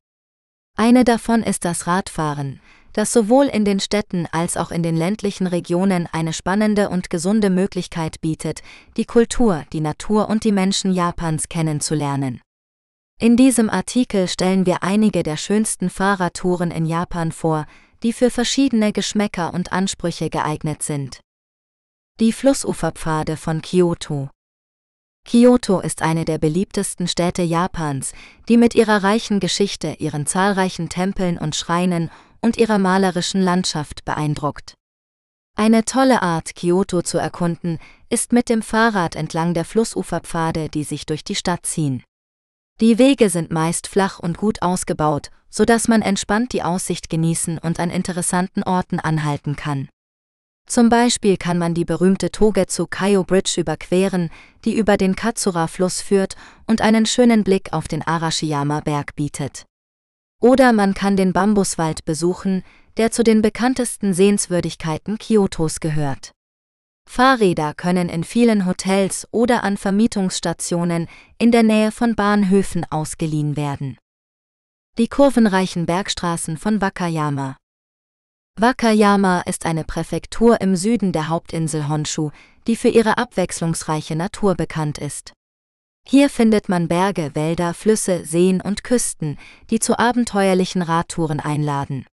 Eine davon ist das Radfahren, das sowohl in den Städten als auch in den ländlichen Regionen eine spannende und gesunde Möglichkeit bietet, die Kultur, die Natur und die Menschen Japans kennenzulernen. In diesem Artikel stellen wir einige der schönsten Fahrradtouren in Japan vor, die für verschiedene Geschmäcker und Ansprüche geeignet sind. Die Flussuferpfade von Kyoto Kyoto ist eine der beliebtesten Städte Japans, die mit ihrer reichen Geschichte, ihren zahlreichen Tempeln und Schreinen und ihrer malerischen Landschaft beeindruckt. Eine tolle Art, Kyoto zu erkunden, ist mit dem Fahrrad entlang der Flussuferpfade, die sich durch die Stadt ziehen. Die Wege sind meist flach und gut ausgebaut, so dass man entspannt die Aussicht genießen und an interessanten Orten anhalten kann. Zum Beispiel kann man die berühmte Togetsu Kaio Bridge überqueren, die über den Katsura-Fluss führt und einen schönen Blick auf den Arashiyama-Berg bietet. Oder man kann den Bambuswald besuchen, der zu den bekanntesten Sehenswürdigkeiten Kyotos gehört. Fahrräder können in vielen Hotels oder an Vermietungsstationen in der Nähe von Bahnhöfen ausgeliehen werden. Die kurvenreichen Bergstraßen von Wakayama. Wakayama ist eine Präfektur im Süden der Hauptinsel Honshu, die für ihre abwechslungsreiche Natur bekannt ist. Hier findet man Berge, Wälder, Flüsse, Seen und Küsten, die zu abenteuerlichen Radtouren einladen.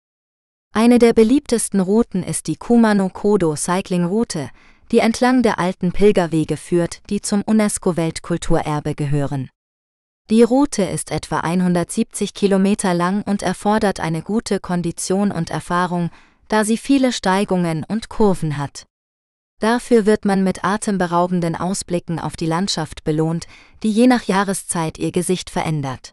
Eine der beliebtesten Routen ist die Kumano-Kodo Cycling Route, die entlang der alten Pilgerwege führt, die zum UNESCO-Weltkulturerbe gehören. Die Route ist etwa 170 Kilometer lang und erfordert eine gute Kondition und Erfahrung, da sie viele Steigungen und Kurven hat. Dafür wird man mit atemberaubenden Ausblicken auf die Landschaft belohnt, die je nach Jahreszeit ihr Gesicht verändert.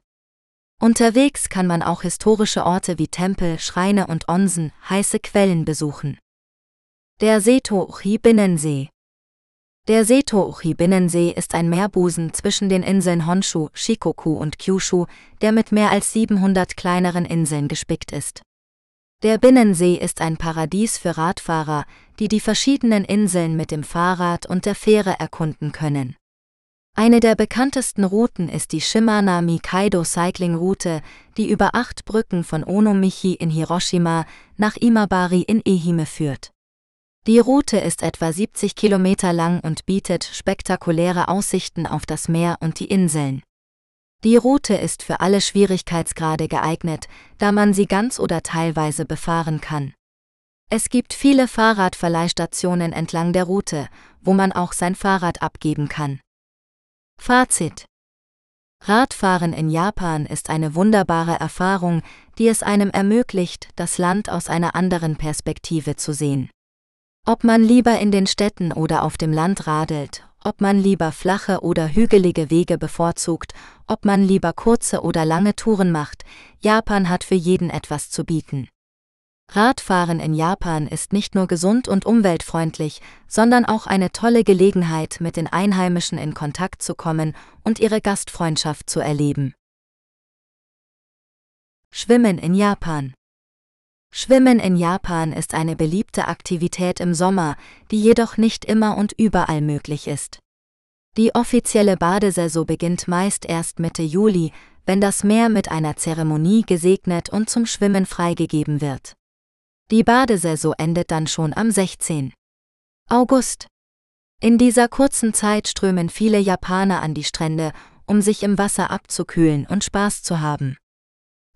Unterwegs kann man auch historische Orte wie Tempel, Schreine und Onsen, heiße Quellen besuchen. Der Seto-Uchi-Binnensee Der Seto-Uchi-Binnensee ist ein Meerbusen zwischen den Inseln Honshu, Shikoku und Kyushu, der mit mehr als 700 kleineren Inseln gespickt ist. Der Binnensee ist ein Paradies für Radfahrer, die die verschiedenen Inseln mit dem Fahrrad und der Fähre erkunden können. Eine der bekanntesten Routen ist die Shimana Mikaido Cycling Route, die über acht Brücken von Onomichi in Hiroshima nach Imabari in Ehime führt. Die Route ist etwa 70 Kilometer lang und bietet spektakuläre Aussichten auf das Meer und die Inseln. Die Route ist für alle Schwierigkeitsgrade geeignet, da man sie ganz oder teilweise befahren kann. Es gibt viele Fahrradverleihstationen entlang der Route, wo man auch sein Fahrrad abgeben kann. Fazit Radfahren in Japan ist eine wunderbare Erfahrung, die es einem ermöglicht, das Land aus einer anderen Perspektive zu sehen. Ob man lieber in den Städten oder auf dem Land radelt, ob man lieber flache oder hügelige Wege bevorzugt, ob man lieber kurze oder lange Touren macht, Japan hat für jeden etwas zu bieten. Radfahren in Japan ist nicht nur gesund und umweltfreundlich, sondern auch eine tolle Gelegenheit, mit den Einheimischen in Kontakt zu kommen und ihre Gastfreundschaft zu erleben. Schwimmen in Japan Schwimmen in Japan ist eine beliebte Aktivität im Sommer, die jedoch nicht immer und überall möglich ist. Die offizielle Badesaison beginnt meist erst Mitte Juli, wenn das Meer mit einer Zeremonie gesegnet und zum Schwimmen freigegeben wird. Die Badesaison endet dann schon am 16. August. In dieser kurzen Zeit strömen viele Japaner an die Strände, um sich im Wasser abzukühlen und Spaß zu haben.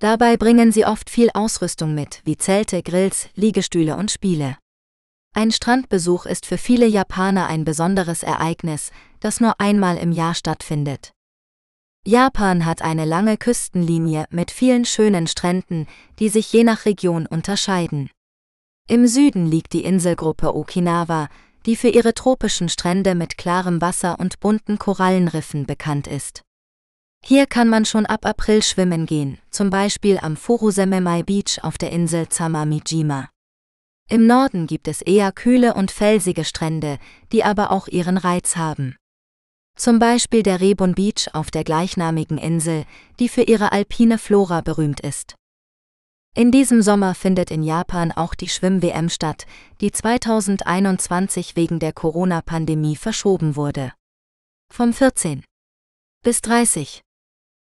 Dabei bringen sie oft viel Ausrüstung mit, wie Zelte, Grills, Liegestühle und Spiele. Ein Strandbesuch ist für viele Japaner ein besonderes Ereignis, das nur einmal im Jahr stattfindet. Japan hat eine lange Küstenlinie mit vielen schönen Stränden, die sich je nach Region unterscheiden. Im Süden liegt die Inselgruppe Okinawa, die für ihre tropischen Strände mit klarem Wasser und bunten Korallenriffen bekannt ist. Hier kann man schon ab April schwimmen gehen, zum Beispiel am Furusememai Beach auf der Insel Zamamijima. Im Norden gibt es eher kühle und felsige Strände, die aber auch ihren Reiz haben. Zum Beispiel der Rebun Beach auf der gleichnamigen Insel, die für ihre alpine Flora berühmt ist. In diesem Sommer findet in Japan auch die Schwimm-WM statt, die 2021 wegen der Corona-Pandemie verschoben wurde. Vom 14. bis 30.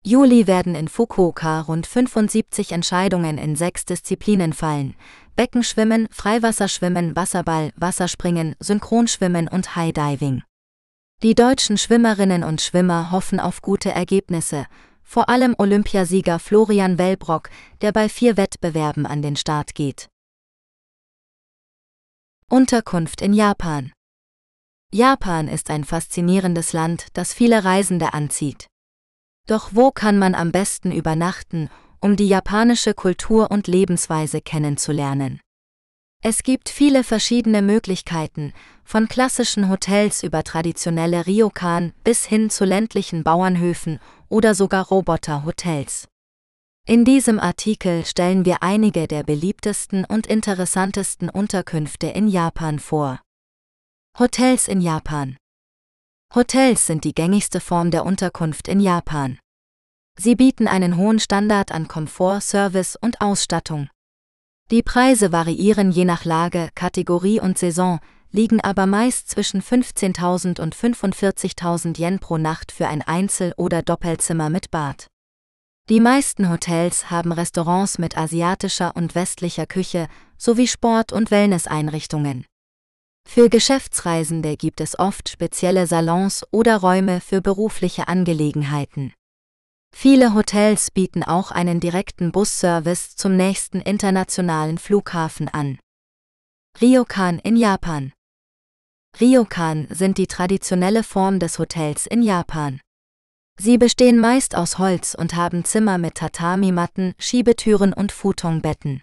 Juli werden in Fukuoka rund 75 Entscheidungen in sechs Disziplinen fallen. Beckenschwimmen, Freiwasserschwimmen, Wasserball, Wasserspringen, Synchronschwimmen und High Diving. Die deutschen Schwimmerinnen und Schwimmer hoffen auf gute Ergebnisse, vor allem Olympiasieger Florian Wellbrock, der bei vier Wettbewerben an den Start geht. Unterkunft in Japan Japan ist ein faszinierendes Land, das viele Reisende anzieht. Doch wo kann man am besten übernachten, um die japanische Kultur und Lebensweise kennenzulernen? Es gibt viele verschiedene Möglichkeiten, von klassischen Hotels über traditionelle Ryokan bis hin zu ländlichen Bauernhöfen oder sogar Roboterhotels. In diesem Artikel stellen wir einige der beliebtesten und interessantesten Unterkünfte in Japan vor. Hotels in Japan Hotels sind die gängigste Form der Unterkunft in Japan. Sie bieten einen hohen Standard an Komfort, Service und Ausstattung. Die Preise variieren je nach Lage, Kategorie und Saison, liegen aber meist zwischen 15.000 und 45.000 Yen pro Nacht für ein Einzel- oder Doppelzimmer mit Bad. Die meisten Hotels haben Restaurants mit asiatischer und westlicher Küche sowie Sport- und Wellnesseinrichtungen. Für Geschäftsreisende gibt es oft spezielle Salons oder Räume für berufliche Angelegenheiten. Viele Hotels bieten auch einen direkten Busservice zum nächsten internationalen Flughafen an. Ryokan in Japan Ryokan sind die traditionelle Form des Hotels in Japan. Sie bestehen meist aus Holz und haben Zimmer mit Tatami-Matten, Schiebetüren und Futonbetten.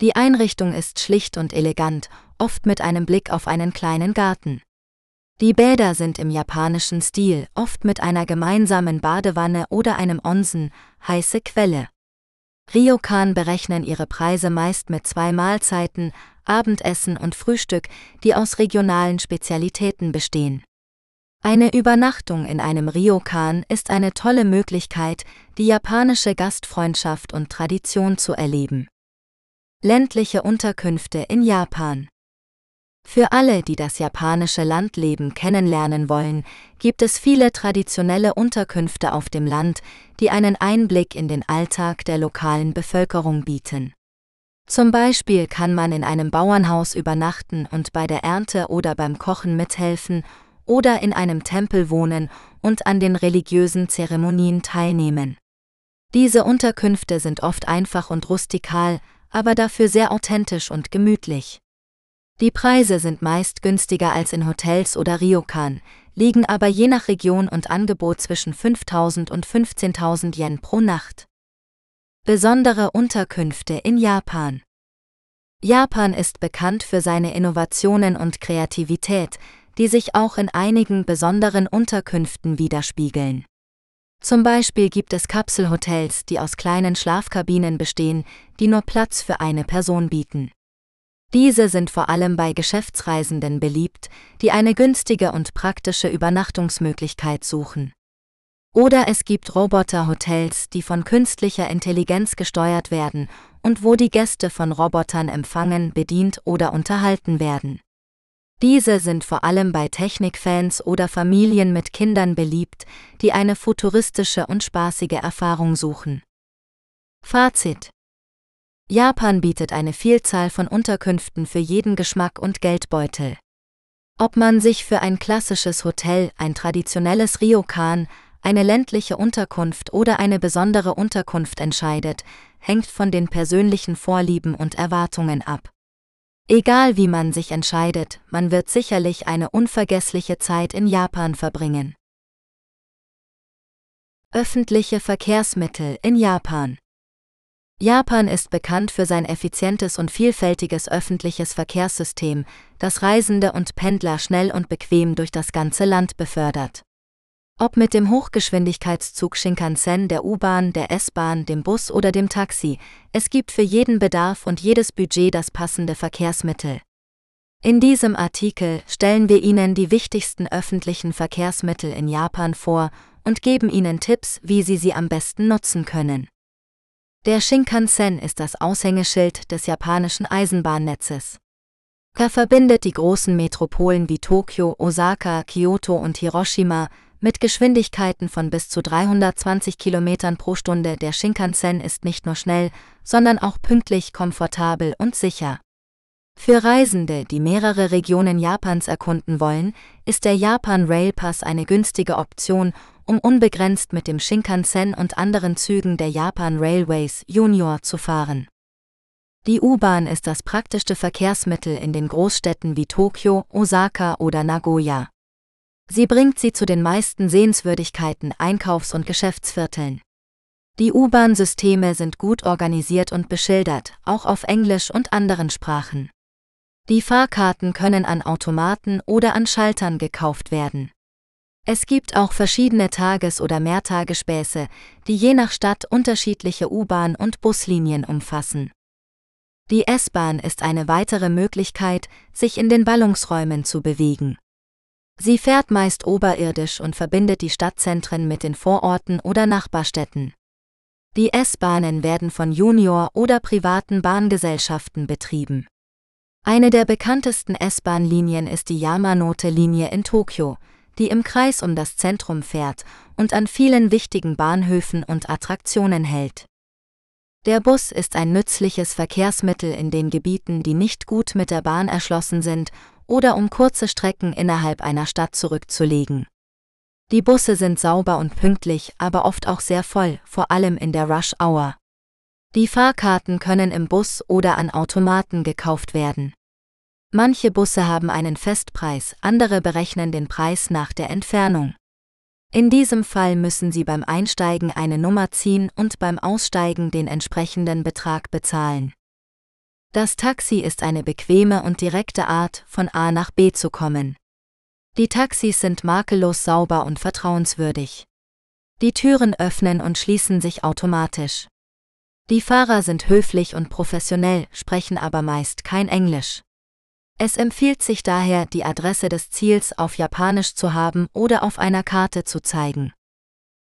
Die Einrichtung ist schlicht und elegant, oft mit einem Blick auf einen kleinen Garten. Die Bäder sind im japanischen Stil, oft mit einer gemeinsamen Badewanne oder einem Onsen, heiße Quelle. Ryokan berechnen ihre Preise meist mit zwei Mahlzeiten, Abendessen und Frühstück, die aus regionalen Spezialitäten bestehen. Eine Übernachtung in einem Ryokan ist eine tolle Möglichkeit, die japanische Gastfreundschaft und Tradition zu erleben. Ländliche Unterkünfte in Japan für alle, die das japanische Landleben kennenlernen wollen, gibt es viele traditionelle Unterkünfte auf dem Land, die einen Einblick in den Alltag der lokalen Bevölkerung bieten. Zum Beispiel kann man in einem Bauernhaus übernachten und bei der Ernte oder beim Kochen mithelfen oder in einem Tempel wohnen und an den religiösen Zeremonien teilnehmen. Diese Unterkünfte sind oft einfach und rustikal, aber dafür sehr authentisch und gemütlich. Die Preise sind meist günstiger als in Hotels oder Ryokan, liegen aber je nach Region und Angebot zwischen 5000 und 15.000 Yen pro Nacht. Besondere Unterkünfte in Japan Japan ist bekannt für seine Innovationen und Kreativität, die sich auch in einigen besonderen Unterkünften widerspiegeln. Zum Beispiel gibt es Kapselhotels, die aus kleinen Schlafkabinen bestehen, die nur Platz für eine Person bieten. Diese sind vor allem bei Geschäftsreisenden beliebt, die eine günstige und praktische Übernachtungsmöglichkeit suchen. Oder es gibt Roboterhotels, die von künstlicher Intelligenz gesteuert werden und wo die Gäste von Robotern empfangen, bedient oder unterhalten werden. Diese sind vor allem bei Technikfans oder Familien mit Kindern beliebt, die eine futuristische und spaßige Erfahrung suchen. Fazit Japan bietet eine Vielzahl von Unterkünften für jeden Geschmack und Geldbeutel. Ob man sich für ein klassisches Hotel, ein traditionelles Ryokan, eine ländliche Unterkunft oder eine besondere Unterkunft entscheidet, hängt von den persönlichen Vorlieben und Erwartungen ab. Egal wie man sich entscheidet, man wird sicherlich eine unvergessliche Zeit in Japan verbringen. Öffentliche Verkehrsmittel in Japan Japan ist bekannt für sein effizientes und vielfältiges öffentliches Verkehrssystem, das Reisende und Pendler schnell und bequem durch das ganze Land befördert. Ob mit dem Hochgeschwindigkeitszug Shinkansen, der U-Bahn, der S-Bahn, dem Bus oder dem Taxi, es gibt für jeden Bedarf und jedes Budget das passende Verkehrsmittel. In diesem Artikel stellen wir Ihnen die wichtigsten öffentlichen Verkehrsmittel in Japan vor und geben Ihnen Tipps, wie Sie sie am besten nutzen können. Der Shinkansen ist das Aushängeschild des japanischen Eisenbahnnetzes. Er verbindet die großen Metropolen wie Tokio, Osaka, Kyoto und Hiroshima mit Geschwindigkeiten von bis zu 320 km pro Stunde der Shinkansen ist nicht nur schnell, sondern auch pünktlich, komfortabel und sicher. Für Reisende, die mehrere Regionen Japans erkunden wollen, ist der Japan Rail Pass eine günstige Option, um unbegrenzt mit dem Shinkansen und anderen Zügen der Japan Railways Junior zu fahren. Die U-Bahn ist das praktischste Verkehrsmittel in den Großstädten wie Tokio, Osaka oder Nagoya. Sie bringt sie zu den meisten Sehenswürdigkeiten, Einkaufs- und Geschäftsvierteln. Die U-Bahn-Systeme sind gut organisiert und beschildert, auch auf Englisch und anderen Sprachen. Die Fahrkarten können an Automaten oder an Schaltern gekauft werden. Es gibt auch verschiedene Tages- oder Mehrtagespäße, die je nach Stadt unterschiedliche U-Bahn- und Buslinien umfassen. Die S-Bahn ist eine weitere Möglichkeit, sich in den Ballungsräumen zu bewegen. Sie fährt meist oberirdisch und verbindet die Stadtzentren mit den Vororten oder Nachbarstädten. Die S-Bahnen werden von Junior- oder privaten Bahngesellschaften betrieben. Eine der bekanntesten S-Bahn-Linien ist die Yamanote-Linie in Tokio, die im Kreis um das Zentrum fährt und an vielen wichtigen Bahnhöfen und Attraktionen hält. Der Bus ist ein nützliches Verkehrsmittel in den Gebieten, die nicht gut mit der Bahn erschlossen sind oder um kurze Strecken innerhalb einer Stadt zurückzulegen. Die Busse sind sauber und pünktlich, aber oft auch sehr voll, vor allem in der Rush Hour. Die Fahrkarten können im Bus oder an Automaten gekauft werden. Manche Busse haben einen Festpreis, andere berechnen den Preis nach der Entfernung. In diesem Fall müssen Sie beim Einsteigen eine Nummer ziehen und beim Aussteigen den entsprechenden Betrag bezahlen. Das Taxi ist eine bequeme und direkte Art, von A nach B zu kommen. Die Taxis sind makellos sauber und vertrauenswürdig. Die Türen öffnen und schließen sich automatisch. Die Fahrer sind höflich und professionell, sprechen aber meist kein Englisch. Es empfiehlt sich daher, die Adresse des Ziels auf Japanisch zu haben oder auf einer Karte zu zeigen.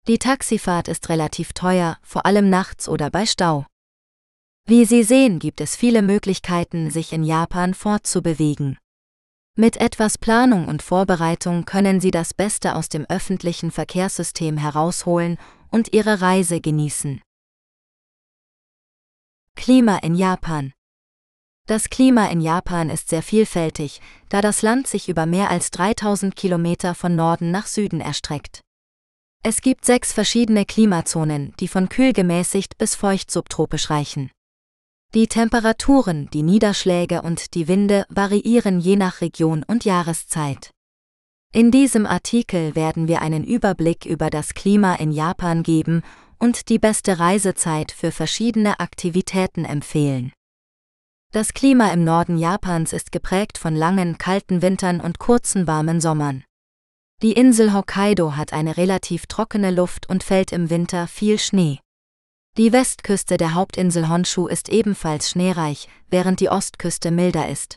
Die Taxifahrt ist relativ teuer, vor allem nachts oder bei Stau. Wie Sie sehen, gibt es viele Möglichkeiten, sich in Japan fortzubewegen. Mit etwas Planung und Vorbereitung können Sie das Beste aus dem öffentlichen Verkehrssystem herausholen und Ihre Reise genießen. Klima in Japan Das Klima in Japan ist sehr vielfältig, da das Land sich über mehr als 3000 Kilometer von Norden nach Süden erstreckt. Es gibt sechs verschiedene Klimazonen, die von kühl gemäßigt bis feucht subtropisch reichen. Die Temperaturen, die Niederschläge und die Winde variieren je nach Region und Jahreszeit. In diesem Artikel werden wir einen Überblick über das Klima in Japan geben und die beste Reisezeit für verschiedene Aktivitäten empfehlen. Das Klima im Norden Japans ist geprägt von langen, kalten Wintern und kurzen, warmen Sommern. Die Insel Hokkaido hat eine relativ trockene Luft und fällt im Winter viel Schnee. Die Westküste der Hauptinsel Honshu ist ebenfalls schneereich, während die Ostküste milder ist.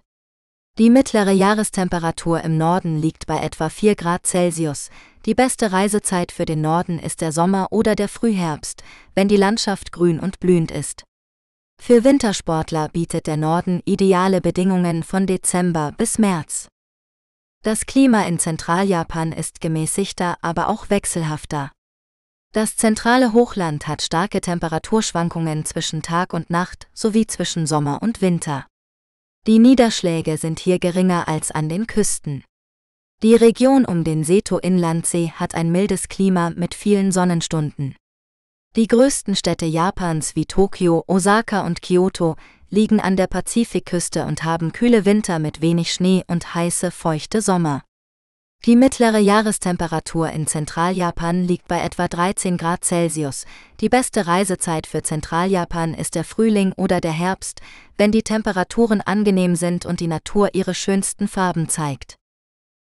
Die mittlere Jahrestemperatur im Norden liegt bei etwa 4 Grad Celsius. Die beste Reisezeit für den Norden ist der Sommer oder der Frühherbst, wenn die Landschaft grün und blühend ist. Für Wintersportler bietet der Norden ideale Bedingungen von Dezember bis März. Das Klima in Zentraljapan ist gemäßigter, aber auch wechselhafter. Das zentrale Hochland hat starke Temperaturschwankungen zwischen Tag und Nacht sowie zwischen Sommer und Winter. Die Niederschläge sind hier geringer als an den Küsten. Die Region um den Seto-Inlandsee hat ein mildes Klima mit vielen Sonnenstunden. Die größten Städte Japans wie Tokio, Osaka und Kyoto liegen an der Pazifikküste und haben kühle Winter mit wenig Schnee und heiße, feuchte Sommer. Die mittlere Jahrestemperatur in Zentraljapan liegt bei etwa 13 Grad Celsius. Die beste Reisezeit für Zentraljapan ist der Frühling oder der Herbst, wenn die Temperaturen angenehm sind und die Natur ihre schönsten Farben zeigt.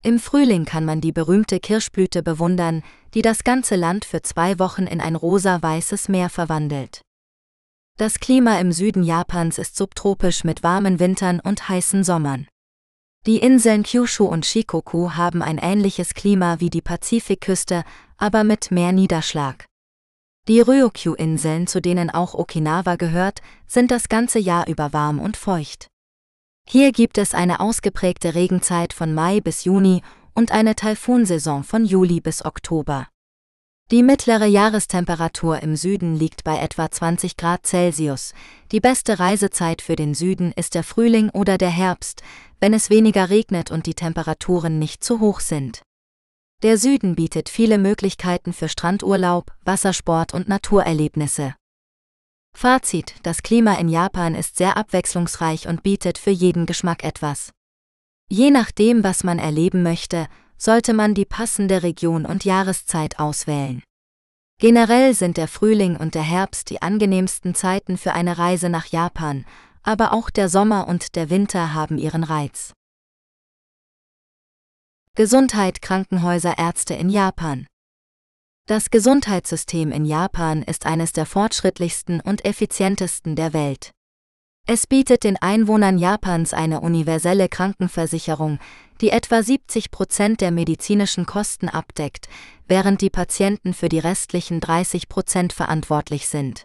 Im Frühling kann man die berühmte Kirschblüte bewundern, die das ganze Land für zwei Wochen in ein rosa-weißes Meer verwandelt. Das Klima im Süden Japans ist subtropisch mit warmen Wintern und heißen Sommern. Die Inseln Kyushu und Shikoku haben ein ähnliches Klima wie die Pazifikküste, aber mit mehr Niederschlag. Die Ryukyu-Inseln, zu denen auch Okinawa gehört, sind das ganze Jahr über warm und feucht. Hier gibt es eine ausgeprägte Regenzeit von Mai bis Juni und eine Taifunsaison von Juli bis Oktober. Die mittlere Jahrestemperatur im Süden liegt bei etwa 20 Grad Celsius. Die beste Reisezeit für den Süden ist der Frühling oder der Herbst, wenn es weniger regnet und die Temperaturen nicht zu hoch sind. Der Süden bietet viele Möglichkeiten für Strandurlaub, Wassersport und Naturerlebnisse. Fazit: Das Klima in Japan ist sehr abwechslungsreich und bietet für jeden Geschmack etwas. Je nachdem, was man erleben möchte, sollte man die passende Region und Jahreszeit auswählen. Generell sind der Frühling und der Herbst die angenehmsten Zeiten für eine Reise nach Japan, aber auch der Sommer und der Winter haben ihren Reiz. Gesundheit Krankenhäuser Ärzte in Japan Das Gesundheitssystem in Japan ist eines der fortschrittlichsten und effizientesten der Welt. Es bietet den Einwohnern Japans eine universelle Krankenversicherung, die etwa 70 Prozent der medizinischen Kosten abdeckt, während die Patienten für die restlichen 30 Prozent verantwortlich sind.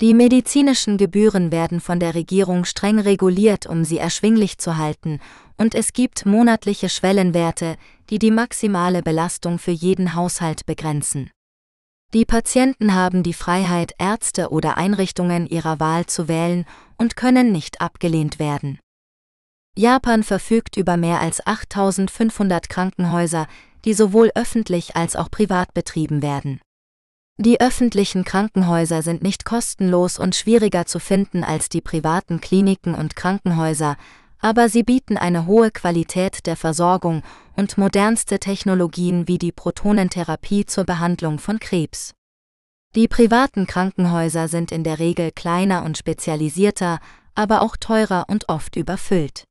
Die medizinischen Gebühren werden von der Regierung streng reguliert, um sie erschwinglich zu halten, und es gibt monatliche Schwellenwerte, die die maximale Belastung für jeden Haushalt begrenzen. Die Patienten haben die Freiheit, Ärzte oder Einrichtungen ihrer Wahl zu wählen und können nicht abgelehnt werden. Japan verfügt über mehr als 8500 Krankenhäuser, die sowohl öffentlich als auch privat betrieben werden. Die öffentlichen Krankenhäuser sind nicht kostenlos und schwieriger zu finden als die privaten Kliniken und Krankenhäuser, aber sie bieten eine hohe Qualität der Versorgung und modernste Technologien wie die Protonentherapie zur Behandlung von Krebs. Die privaten Krankenhäuser sind in der Regel kleiner und spezialisierter, aber auch teurer und oft überfüllt.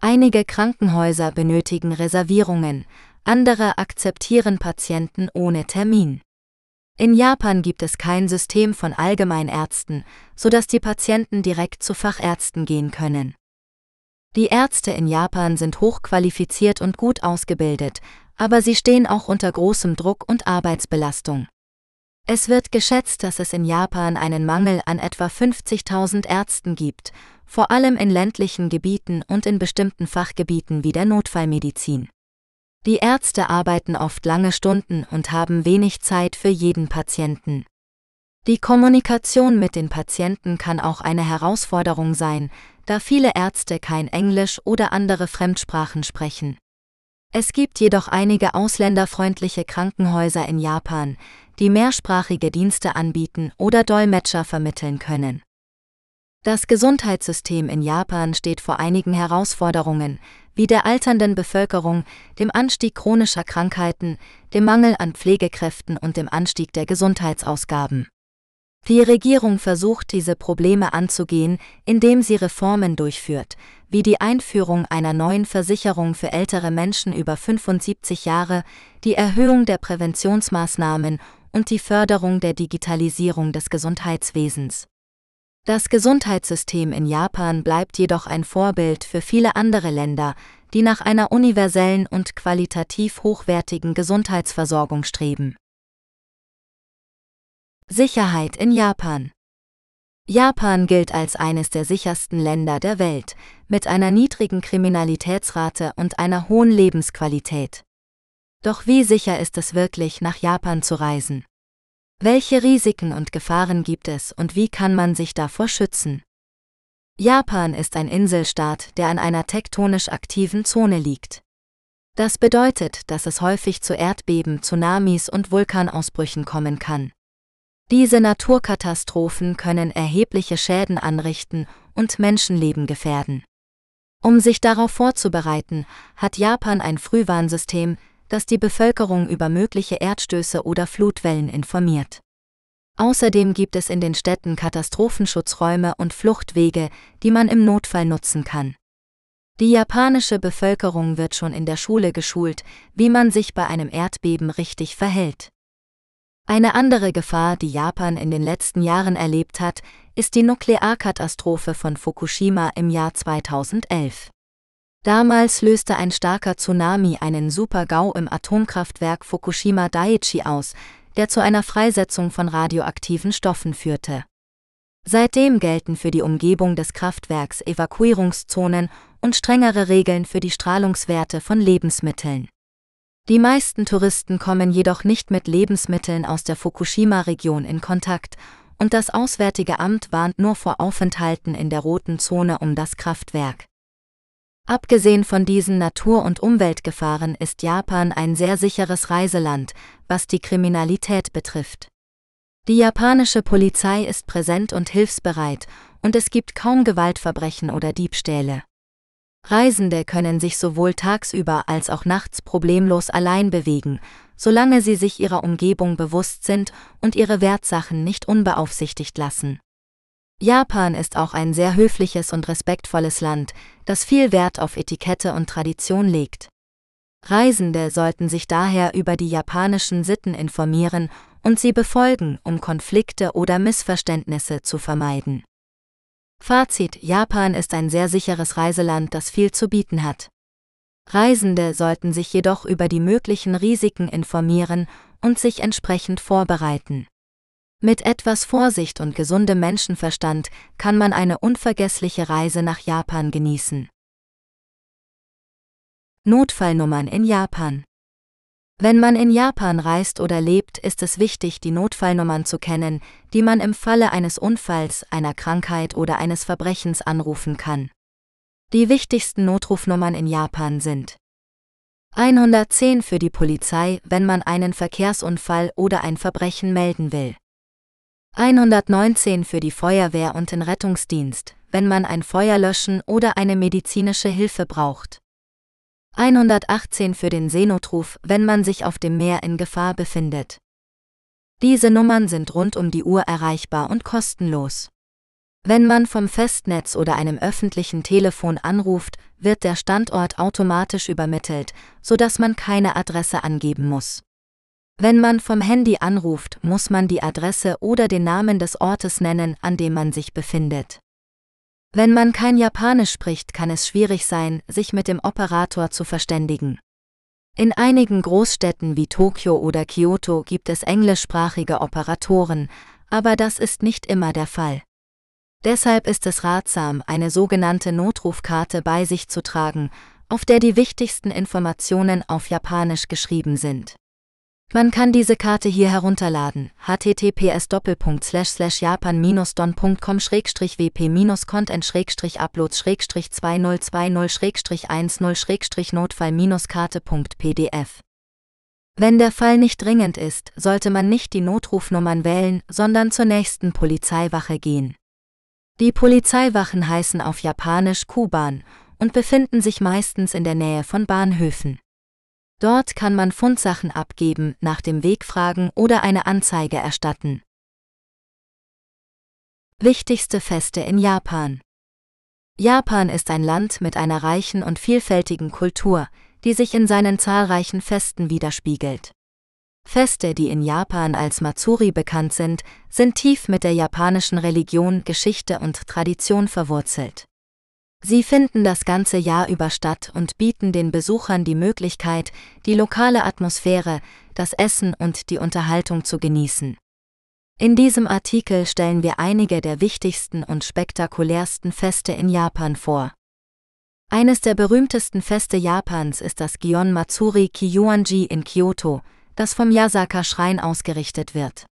Einige Krankenhäuser benötigen Reservierungen, andere akzeptieren Patienten ohne Termin. In Japan gibt es kein System von Allgemeinärzten, sodass die Patienten direkt zu Fachärzten gehen können. Die Ärzte in Japan sind hochqualifiziert und gut ausgebildet, aber sie stehen auch unter großem Druck und Arbeitsbelastung. Es wird geschätzt, dass es in Japan einen Mangel an etwa 50.000 Ärzten gibt, vor allem in ländlichen Gebieten und in bestimmten Fachgebieten wie der Notfallmedizin. Die Ärzte arbeiten oft lange Stunden und haben wenig Zeit für jeden Patienten. Die Kommunikation mit den Patienten kann auch eine Herausforderung sein, da viele Ärzte kein Englisch oder andere Fremdsprachen sprechen. Es gibt jedoch einige ausländerfreundliche Krankenhäuser in Japan, die mehrsprachige Dienste anbieten oder Dolmetscher vermitteln können. Das Gesundheitssystem in Japan steht vor einigen Herausforderungen, wie der alternden Bevölkerung, dem Anstieg chronischer Krankheiten, dem Mangel an Pflegekräften und dem Anstieg der Gesundheitsausgaben. Die Regierung versucht diese Probleme anzugehen, indem sie Reformen durchführt, wie die Einführung einer neuen Versicherung für ältere Menschen über 75 Jahre, die Erhöhung der Präventionsmaßnahmen und die Förderung der Digitalisierung des Gesundheitswesens. Das Gesundheitssystem in Japan bleibt jedoch ein Vorbild für viele andere Länder, die nach einer universellen und qualitativ hochwertigen Gesundheitsversorgung streben. Sicherheit in Japan Japan gilt als eines der sichersten Länder der Welt, mit einer niedrigen Kriminalitätsrate und einer hohen Lebensqualität. Doch wie sicher ist es wirklich, nach Japan zu reisen? Welche Risiken und Gefahren gibt es und wie kann man sich davor schützen? Japan ist ein Inselstaat, der an einer tektonisch aktiven Zone liegt. Das bedeutet, dass es häufig zu Erdbeben, Tsunamis und Vulkanausbrüchen kommen kann. Diese Naturkatastrophen können erhebliche Schäden anrichten und Menschenleben gefährden. Um sich darauf vorzubereiten, hat Japan ein Frühwarnsystem, das die Bevölkerung über mögliche Erdstöße oder Flutwellen informiert. Außerdem gibt es in den Städten Katastrophenschutzräume und Fluchtwege, die man im Notfall nutzen kann. Die japanische Bevölkerung wird schon in der Schule geschult, wie man sich bei einem Erdbeben richtig verhält. Eine andere Gefahr, die Japan in den letzten Jahren erlebt hat, ist die Nuklearkatastrophe von Fukushima im Jahr 2011. Damals löste ein starker Tsunami einen Super-GAU im Atomkraftwerk Fukushima Daiichi aus, der zu einer Freisetzung von radioaktiven Stoffen führte. Seitdem gelten für die Umgebung des Kraftwerks Evakuierungszonen und strengere Regeln für die Strahlungswerte von Lebensmitteln. Die meisten Touristen kommen jedoch nicht mit Lebensmitteln aus der Fukushima-Region in Kontakt, und das Auswärtige Amt warnt nur vor Aufenthalten in der roten Zone um das Kraftwerk. Abgesehen von diesen Natur- und Umweltgefahren ist Japan ein sehr sicheres Reiseland, was die Kriminalität betrifft. Die japanische Polizei ist präsent und hilfsbereit, und es gibt kaum Gewaltverbrechen oder Diebstähle. Reisende können sich sowohl tagsüber als auch nachts problemlos allein bewegen, solange sie sich ihrer Umgebung bewusst sind und ihre Wertsachen nicht unbeaufsichtigt lassen. Japan ist auch ein sehr höfliches und respektvolles Land, das viel Wert auf Etikette und Tradition legt. Reisende sollten sich daher über die japanischen Sitten informieren und sie befolgen, um Konflikte oder Missverständnisse zu vermeiden. Fazit Japan ist ein sehr sicheres Reiseland, das viel zu bieten hat. Reisende sollten sich jedoch über die möglichen Risiken informieren und sich entsprechend vorbereiten. Mit etwas Vorsicht und gesundem Menschenverstand kann man eine unvergessliche Reise nach Japan genießen. Notfallnummern in Japan wenn man in Japan reist oder lebt, ist es wichtig, die Notfallnummern zu kennen, die man im Falle eines Unfalls, einer Krankheit oder eines Verbrechens anrufen kann. Die wichtigsten Notrufnummern in Japan sind 110 für die Polizei, wenn man einen Verkehrsunfall oder ein Verbrechen melden will. 119 für die Feuerwehr und den Rettungsdienst, wenn man ein Feuer löschen oder eine medizinische Hilfe braucht. 118 für den Seenotruf, wenn man sich auf dem Meer in Gefahr befindet. Diese Nummern sind rund um die Uhr erreichbar und kostenlos. Wenn man vom Festnetz oder einem öffentlichen Telefon anruft, wird der Standort automatisch übermittelt, sodass man keine Adresse angeben muss. Wenn man vom Handy anruft, muss man die Adresse oder den Namen des Ortes nennen, an dem man sich befindet. Wenn man kein Japanisch spricht, kann es schwierig sein, sich mit dem Operator zu verständigen. In einigen Großstädten wie Tokio oder Kyoto gibt es englischsprachige Operatoren, aber das ist nicht immer der Fall. Deshalb ist es ratsam, eine sogenannte Notrufkarte bei sich zu tragen, auf der die wichtigsten Informationen auf Japanisch geschrieben sind. Man kann diese Karte hier herunterladen. https japan doncom wp content uploads 2020 10 notfall karte.pdf Wenn der Fall nicht dringend ist, sollte man nicht die Notrufnummern wählen, sondern zur nächsten Polizeiwache gehen. Die Polizeiwachen heißen auf Japanisch Kuban und befinden sich meistens in der Nähe von Bahnhöfen. Dort kann man Fundsachen abgeben, nach dem Weg fragen oder eine Anzeige erstatten. Wichtigste Feste in Japan Japan ist ein Land mit einer reichen und vielfältigen Kultur, die sich in seinen zahlreichen Festen widerspiegelt. Feste, die in Japan als Matsuri bekannt sind, sind tief mit der japanischen Religion, Geschichte und Tradition verwurzelt. Sie finden das ganze Jahr über statt und bieten den Besuchern die Möglichkeit, die lokale Atmosphäre, das Essen und die Unterhaltung zu genießen. In diesem Artikel stellen wir einige der wichtigsten und spektakulärsten Feste in Japan vor. Eines der berühmtesten Feste Japans ist das Gion Matsuri Kiyuanji in Kyoto, das vom Yasaka-Schrein ausgerichtet wird.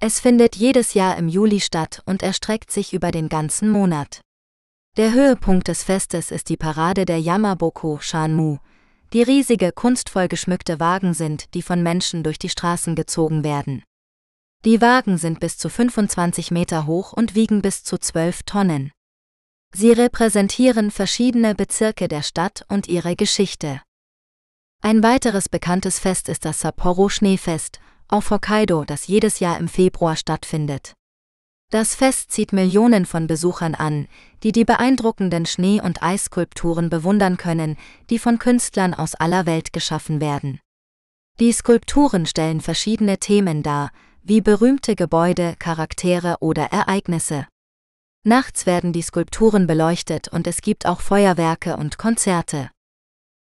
Es findet jedes Jahr im Juli statt und erstreckt sich über den ganzen Monat. Der Höhepunkt des Festes ist die Parade der Yamaboko Shanmu, die riesige kunstvoll geschmückte Wagen sind, die von Menschen durch die Straßen gezogen werden. Die Wagen sind bis zu 25 Meter hoch und wiegen bis zu 12 Tonnen. Sie repräsentieren verschiedene Bezirke der Stadt und ihre Geschichte. Ein weiteres bekanntes Fest ist das Sapporo Schneefest auf Hokkaido, das jedes Jahr im Februar stattfindet. Das Fest zieht Millionen von Besuchern an, die die beeindruckenden Schnee- und Eisskulpturen bewundern können, die von Künstlern aus aller Welt geschaffen werden. Die Skulpturen stellen verschiedene Themen dar, wie berühmte Gebäude, Charaktere oder Ereignisse. Nachts werden die Skulpturen beleuchtet und es gibt auch Feuerwerke und Konzerte.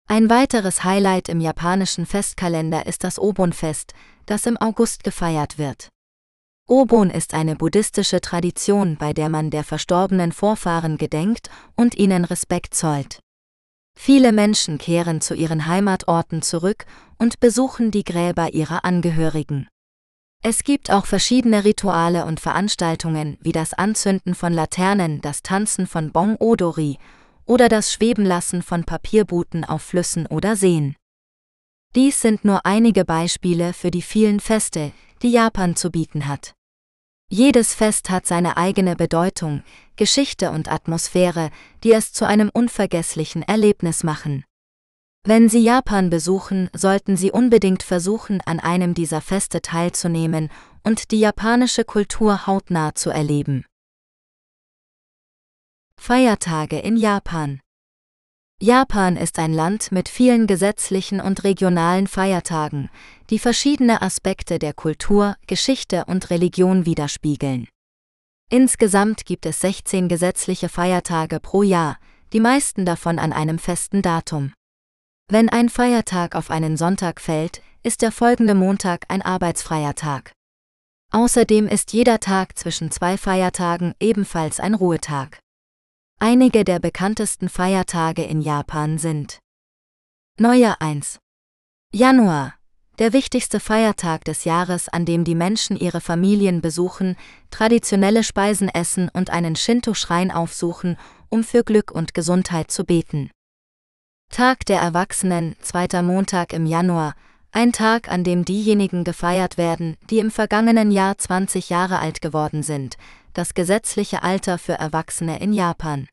Ein weiteres Highlight im japanischen Festkalender ist das Obon-Fest, das im August gefeiert wird. Obon ist eine buddhistische Tradition, bei der man der verstorbenen Vorfahren gedenkt und ihnen Respekt zollt. Viele Menschen kehren zu ihren Heimatorten zurück und besuchen die Gräber ihrer Angehörigen. Es gibt auch verschiedene Rituale und Veranstaltungen wie das Anzünden von Laternen, das Tanzen von Bong Odori oder das Schwebenlassen von Papierbooten auf Flüssen oder Seen. Dies sind nur einige Beispiele für die vielen Feste, die Japan zu bieten hat. Jedes Fest hat seine eigene Bedeutung, Geschichte und Atmosphäre, die es zu einem unvergesslichen Erlebnis machen. Wenn Sie Japan besuchen, sollten Sie unbedingt versuchen, an einem dieser Feste teilzunehmen und die japanische Kultur hautnah zu erleben. Feiertage in Japan Japan ist ein Land mit vielen gesetzlichen und regionalen Feiertagen, die verschiedene Aspekte der Kultur, Geschichte und Religion widerspiegeln. Insgesamt gibt es 16 gesetzliche Feiertage pro Jahr, die meisten davon an einem festen Datum. Wenn ein Feiertag auf einen Sonntag fällt, ist der folgende Montag ein arbeitsfreier Tag. Außerdem ist jeder Tag zwischen zwei Feiertagen ebenfalls ein Ruhetag. Einige der bekanntesten Feiertage in Japan sind Neujahr 1. Januar, der wichtigste Feiertag des Jahres, an dem die Menschen ihre Familien besuchen, traditionelle Speisen essen und einen Shinto-Schrein aufsuchen, um für Glück und Gesundheit zu beten. Tag der Erwachsenen, zweiter Montag im Januar, ein Tag, an dem diejenigen gefeiert werden, die im vergangenen Jahr 20 Jahre alt geworden sind, das gesetzliche Alter für Erwachsene in Japan.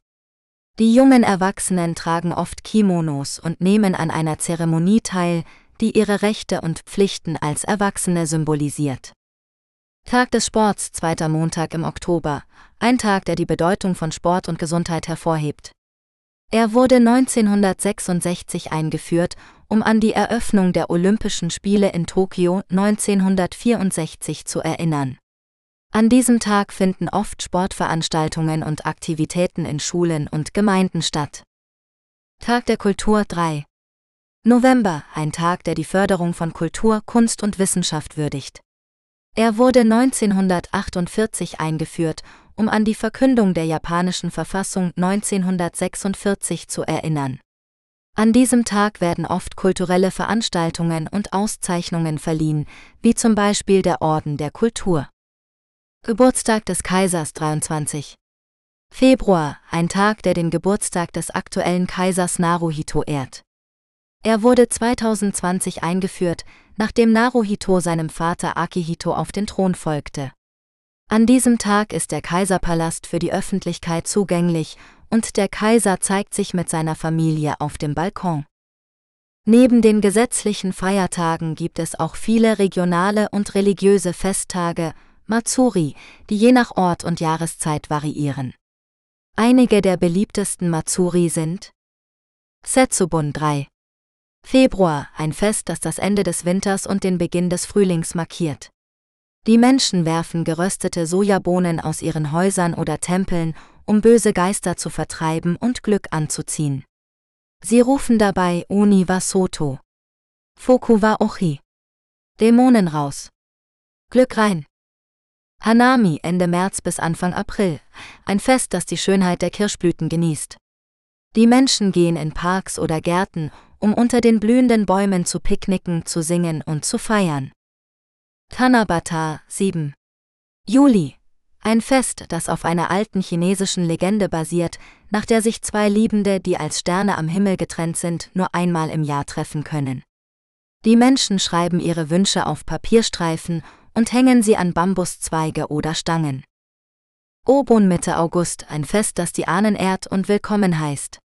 Die jungen Erwachsenen tragen oft Kimonos und nehmen an einer Zeremonie teil, die ihre Rechte und Pflichten als Erwachsene symbolisiert. Tag des Sports, zweiter Montag im Oktober, ein Tag, der die Bedeutung von Sport und Gesundheit hervorhebt. Er wurde 1966 eingeführt, um an die Eröffnung der Olympischen Spiele in Tokio 1964 zu erinnern. An diesem Tag finden oft Sportveranstaltungen und Aktivitäten in Schulen und Gemeinden statt. Tag der Kultur 3. November, ein Tag, der die Förderung von Kultur, Kunst und Wissenschaft würdigt. Er wurde 1948 eingeführt, um an die Verkündung der japanischen Verfassung 1946 zu erinnern. An diesem Tag werden oft kulturelle Veranstaltungen und Auszeichnungen verliehen, wie zum Beispiel der Orden der Kultur. Geburtstag des Kaisers 23. Februar, ein Tag, der den Geburtstag des aktuellen Kaisers Naruhito ehrt. Er wurde 2020 eingeführt, nachdem Naruhito seinem Vater Akihito auf den Thron folgte. An diesem Tag ist der Kaiserpalast für die Öffentlichkeit zugänglich und der Kaiser zeigt sich mit seiner Familie auf dem Balkon. Neben den gesetzlichen Feiertagen gibt es auch viele regionale und religiöse Festtage, Matsuri, die je nach Ort und Jahreszeit variieren. Einige der beliebtesten Matsuri sind Setsubun 3. Februar, ein Fest, das das Ende des Winters und den Beginn des Frühlings markiert. Die Menschen werfen geröstete Sojabohnen aus ihren Häusern oder Tempeln, um böse Geister zu vertreiben und Glück anzuziehen. Sie rufen dabei Oni wa Soto. Foku wa Ochi. Dämonen raus. Glück rein. Hanami Ende März bis Anfang April, ein Fest, das die Schönheit der Kirschblüten genießt. Die Menschen gehen in Parks oder Gärten, um unter den blühenden Bäumen zu picknicken, zu singen und zu feiern. Tanabata 7. Juli. Ein Fest, das auf einer alten chinesischen Legende basiert, nach der sich zwei Liebende, die als Sterne am Himmel getrennt sind, nur einmal im Jahr treffen können. Die Menschen schreiben ihre Wünsche auf Papierstreifen und hängen sie an Bambuszweige oder Stangen. Obon Mitte August, ein Fest, das die Ahnen ehrt und willkommen heißt.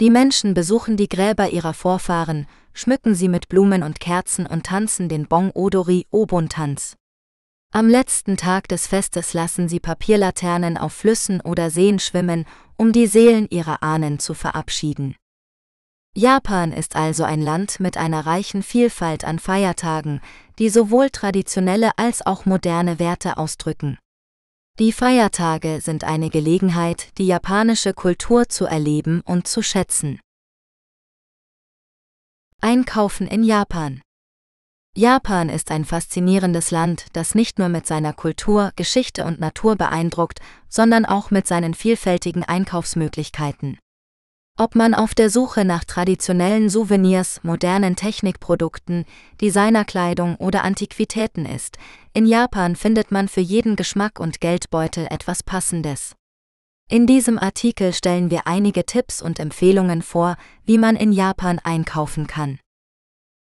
Die Menschen besuchen die Gräber ihrer Vorfahren, schmücken sie mit Blumen und Kerzen und tanzen den Bong Odori Obon-Tanz. Am letzten Tag des Festes lassen sie Papierlaternen auf Flüssen oder Seen schwimmen, um die Seelen ihrer Ahnen zu verabschieden. Japan ist also ein Land mit einer reichen Vielfalt an Feiertagen, die sowohl traditionelle als auch moderne Werte ausdrücken. Die Feiertage sind eine Gelegenheit, die japanische Kultur zu erleben und zu schätzen. Einkaufen in Japan Japan ist ein faszinierendes Land, das nicht nur mit seiner Kultur, Geschichte und Natur beeindruckt, sondern auch mit seinen vielfältigen Einkaufsmöglichkeiten. Ob man auf der Suche nach traditionellen Souvenirs, modernen Technikprodukten, Designerkleidung oder Antiquitäten ist, in Japan findet man für jeden Geschmack und Geldbeutel etwas Passendes. In diesem Artikel stellen wir einige Tipps und Empfehlungen vor, wie man in Japan einkaufen kann.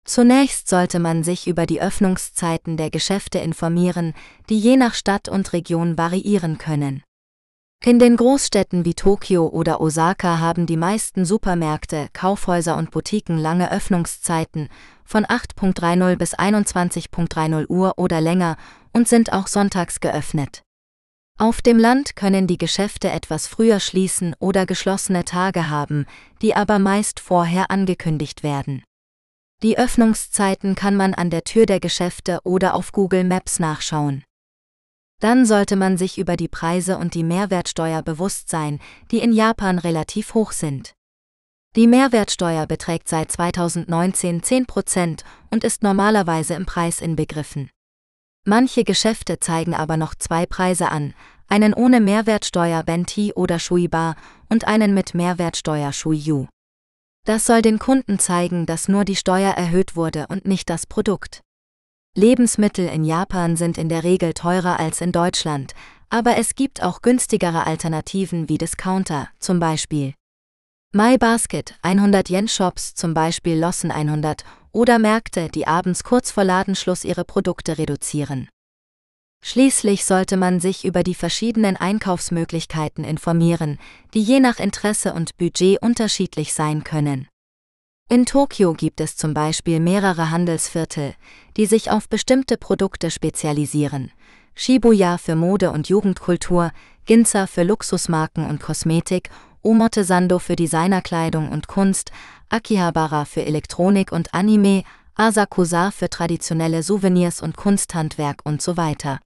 Zunächst sollte man sich über die Öffnungszeiten der Geschäfte informieren, die je nach Stadt und Region variieren können. In den Großstädten wie Tokio oder Osaka haben die meisten Supermärkte, Kaufhäuser und Boutiquen lange Öffnungszeiten von 8.30 bis 21.30 Uhr oder länger und sind auch sonntags geöffnet. Auf dem Land können die Geschäfte etwas früher schließen oder geschlossene Tage haben, die aber meist vorher angekündigt werden. Die Öffnungszeiten kann man an der Tür der Geschäfte oder auf Google Maps nachschauen. Dann sollte man sich über die Preise und die Mehrwertsteuer bewusst sein, die in Japan relativ hoch sind. Die Mehrwertsteuer beträgt seit 2019 10% und ist normalerweise im Preis inbegriffen. Manche Geschäfte zeigen aber noch zwei Preise an, einen ohne Mehrwertsteuer Benti oder Shuiba und einen mit Mehrwertsteuer Shuiyu. Das soll den Kunden zeigen, dass nur die Steuer erhöht wurde und nicht das Produkt. Lebensmittel in Japan sind in der Regel teurer als in Deutschland, aber es gibt auch günstigere Alternativen wie Discounter, zum Beispiel My Basket 100 Yen Shops, zum Beispiel Lossen 100, oder Märkte, die abends kurz vor Ladenschluss ihre Produkte reduzieren. Schließlich sollte man sich über die verschiedenen Einkaufsmöglichkeiten informieren, die je nach Interesse und Budget unterschiedlich sein können. In Tokio gibt es zum Beispiel mehrere Handelsviertel, die sich auf bestimmte Produkte spezialisieren. Shibuya für Mode und Jugendkultur, Ginza für Luxusmarken und Kosmetik, Omotesando für Designerkleidung und Kunst, Akihabara für Elektronik und Anime, Asakusa für traditionelle Souvenirs und Kunsthandwerk und so weiter.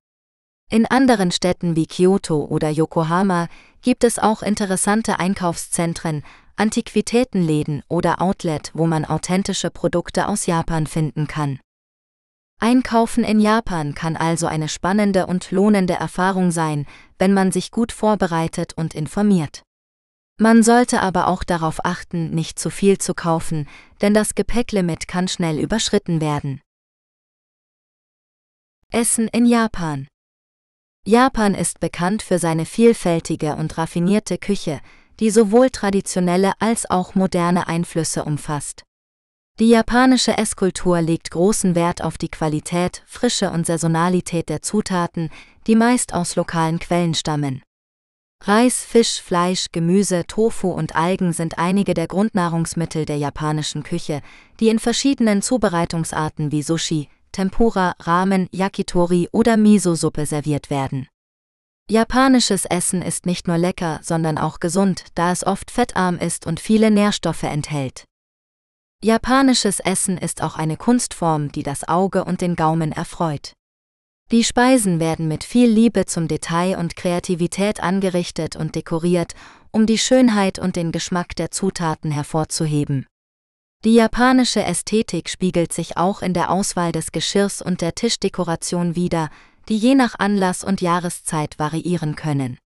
In anderen Städten wie Kyoto oder Yokohama gibt es auch interessante Einkaufszentren, Antiquitätenläden oder Outlet, wo man authentische Produkte aus Japan finden kann. Einkaufen in Japan kann also eine spannende und lohnende Erfahrung sein, wenn man sich gut vorbereitet und informiert. Man sollte aber auch darauf achten, nicht zu viel zu kaufen, denn das Gepäcklimit kann schnell überschritten werden. Essen in Japan Japan ist bekannt für seine vielfältige und raffinierte Küche, die sowohl traditionelle als auch moderne Einflüsse umfasst. Die japanische Esskultur legt großen Wert auf die Qualität, Frische und Saisonalität der Zutaten, die meist aus lokalen Quellen stammen. Reis, Fisch, Fleisch, Gemüse, Tofu und Algen sind einige der Grundnahrungsmittel der japanischen Küche, die in verschiedenen Zubereitungsarten wie Sushi, Tempura, Ramen, Yakitori oder Miso-Suppe serviert werden. Japanisches Essen ist nicht nur lecker, sondern auch gesund, da es oft fettarm ist und viele Nährstoffe enthält. Japanisches Essen ist auch eine Kunstform, die das Auge und den Gaumen erfreut. Die Speisen werden mit viel Liebe zum Detail und Kreativität angerichtet und dekoriert, um die Schönheit und den Geschmack der Zutaten hervorzuheben. Die japanische Ästhetik spiegelt sich auch in der Auswahl des Geschirrs und der Tischdekoration wider, die je nach Anlass und Jahreszeit variieren können.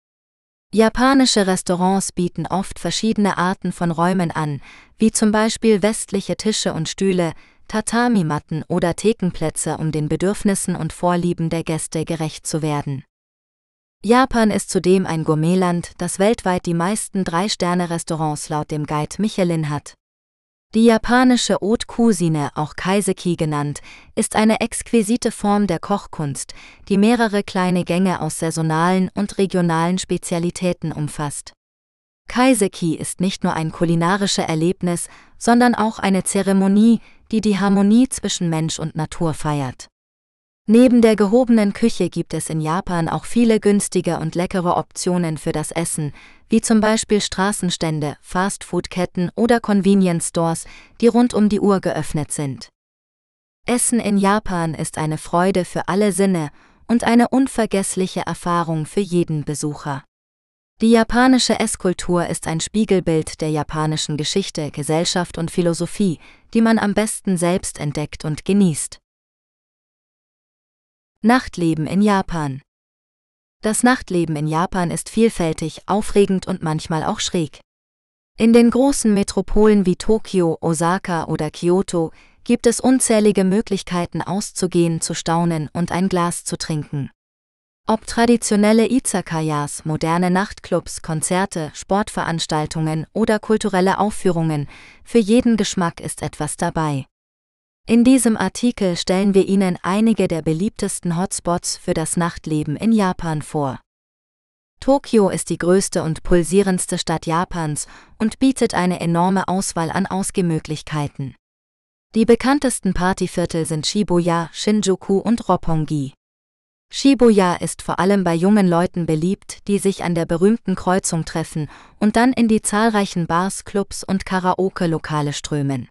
Japanische Restaurants bieten oft verschiedene Arten von Räumen an, wie zum Beispiel westliche Tische und Stühle, Tatami-Matten oder Thekenplätze, um den Bedürfnissen und Vorlieben der Gäste gerecht zu werden. Japan ist zudem ein Gourmetland, das weltweit die meisten Drei-Sterne-Restaurants laut dem Guide Michelin hat. Die japanische Haute Cuisine, auch Kaiseki genannt, ist eine exquisite Form der Kochkunst, die mehrere kleine Gänge aus saisonalen und regionalen Spezialitäten umfasst. Kaiseki ist nicht nur ein kulinarisches Erlebnis, sondern auch eine Zeremonie, die die Harmonie zwischen Mensch und Natur feiert. Neben der gehobenen Küche gibt es in Japan auch viele günstige und leckere Optionen für das Essen, wie zum Beispiel Straßenstände, Fastfood-Ketten oder Convenience Stores, die rund um die Uhr geöffnet sind. Essen in Japan ist eine Freude für alle Sinne und eine unvergessliche Erfahrung für jeden Besucher. Die japanische Esskultur ist ein Spiegelbild der japanischen Geschichte, Gesellschaft und Philosophie, die man am besten selbst entdeckt und genießt. Nachtleben in Japan Das Nachtleben in Japan ist vielfältig, aufregend und manchmal auch schräg. In den großen Metropolen wie Tokio, Osaka oder Kyoto gibt es unzählige Möglichkeiten auszugehen, zu staunen und ein Glas zu trinken. Ob traditionelle Izakayas, moderne Nachtclubs, Konzerte, Sportveranstaltungen oder kulturelle Aufführungen, für jeden Geschmack ist etwas dabei. In diesem Artikel stellen wir Ihnen einige der beliebtesten Hotspots für das Nachtleben in Japan vor. Tokio ist die größte und pulsierendste Stadt Japans und bietet eine enorme Auswahl an Ausgehmöglichkeiten. Die bekanntesten Partyviertel sind Shibuya, Shinjuku und Roppongi. Shibuya ist vor allem bei jungen Leuten beliebt, die sich an der berühmten Kreuzung treffen und dann in die zahlreichen Bars, Clubs und Karaoke-Lokale strömen.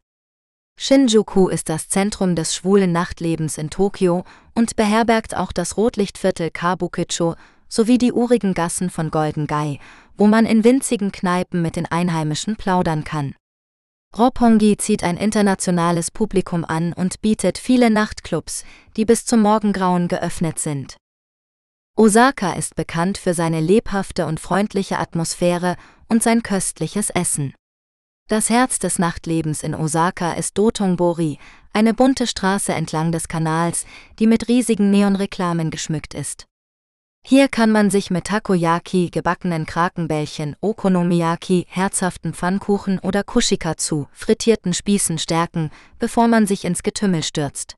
Shinjuku ist das Zentrum des schwulen Nachtlebens in Tokio und beherbergt auch das Rotlichtviertel Kabukicho sowie die urigen Gassen von Golden Gai, wo man in winzigen Kneipen mit den Einheimischen plaudern kann. Roppongi zieht ein internationales Publikum an und bietet viele Nachtclubs, die bis zum Morgengrauen geöffnet sind. Osaka ist bekannt für seine lebhafte und freundliche Atmosphäre und sein köstliches Essen. Das Herz des Nachtlebens in Osaka ist Dotonbori, eine bunte Straße entlang des Kanals, die mit riesigen Neonreklamen geschmückt ist. Hier kann man sich mit Takoyaki, gebackenen Krakenbällchen, Okonomiyaki, herzhaften Pfannkuchen oder Kushikatsu, frittierten Spießen stärken, bevor man sich ins Getümmel stürzt.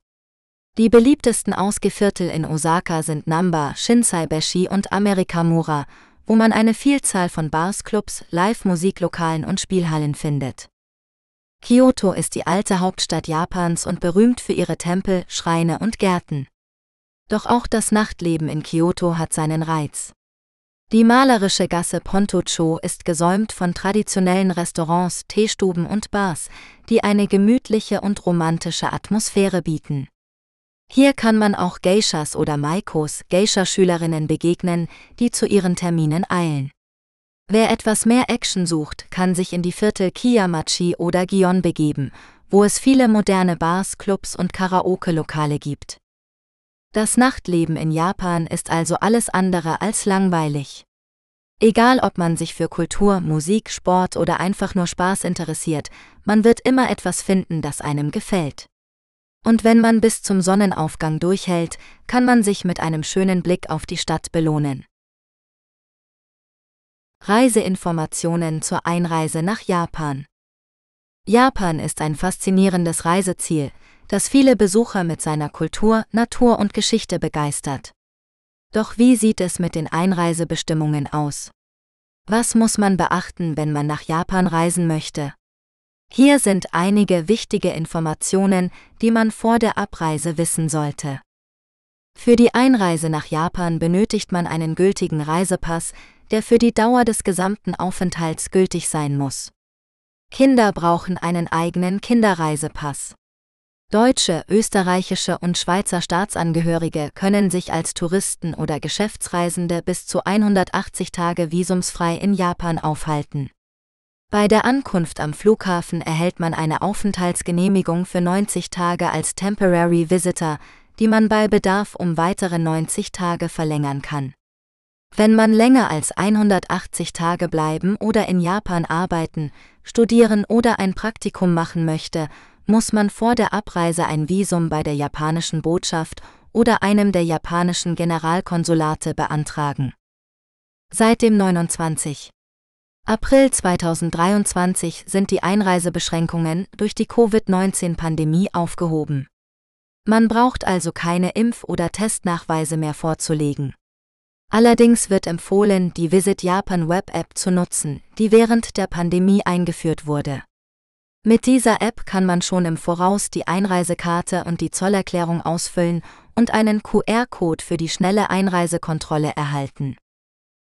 Die beliebtesten Ausgeviertel in Osaka sind Namba, Shinsaibashi und Amerikamura, wo man eine Vielzahl von Bars, Clubs, Live-Musiklokalen und Spielhallen findet. Kyoto ist die alte Hauptstadt Japans und berühmt für ihre Tempel, Schreine und Gärten. Doch auch das Nachtleben in Kyoto hat seinen Reiz. Die malerische Gasse Pontocho ist gesäumt von traditionellen Restaurants, Teestuben und Bars, die eine gemütliche und romantische Atmosphäre bieten. Hier kann man auch Geishas oder Maikos, Geisha-Schülerinnen begegnen, die zu ihren Terminen eilen. Wer etwas mehr Action sucht, kann sich in die Viertel Kiyamachi oder Gion begeben, wo es viele moderne Bars, Clubs und Karaoke-Lokale gibt. Das Nachtleben in Japan ist also alles andere als langweilig. Egal ob man sich für Kultur, Musik, Sport oder einfach nur Spaß interessiert, man wird immer etwas finden, das einem gefällt. Und wenn man bis zum Sonnenaufgang durchhält, kann man sich mit einem schönen Blick auf die Stadt belohnen. Reiseinformationen zur Einreise nach Japan. Japan ist ein faszinierendes Reiseziel, das viele Besucher mit seiner Kultur, Natur und Geschichte begeistert. Doch wie sieht es mit den Einreisebestimmungen aus? Was muss man beachten, wenn man nach Japan reisen möchte? Hier sind einige wichtige Informationen, die man vor der Abreise wissen sollte. Für die Einreise nach Japan benötigt man einen gültigen Reisepass, der für die Dauer des gesamten Aufenthalts gültig sein muss. Kinder brauchen einen eigenen Kinderreisepass. Deutsche, österreichische und Schweizer Staatsangehörige können sich als Touristen oder Geschäftsreisende bis zu 180 Tage visumsfrei in Japan aufhalten. Bei der Ankunft am Flughafen erhält man eine Aufenthaltsgenehmigung für 90 Tage als Temporary Visitor, die man bei Bedarf um weitere 90 Tage verlängern kann. Wenn man länger als 180 Tage bleiben oder in Japan arbeiten, studieren oder ein Praktikum machen möchte, muss man vor der Abreise ein Visum bei der japanischen Botschaft oder einem der japanischen Generalkonsulate beantragen. Seit dem 29. April 2023 sind die Einreisebeschränkungen durch die Covid-19-Pandemie aufgehoben. Man braucht also keine Impf- oder Testnachweise mehr vorzulegen. Allerdings wird empfohlen, die Visit Japan Web App zu nutzen, die während der Pandemie eingeführt wurde. Mit dieser App kann man schon im Voraus die Einreisekarte und die Zollerklärung ausfüllen und einen QR-Code für die schnelle Einreisekontrolle erhalten.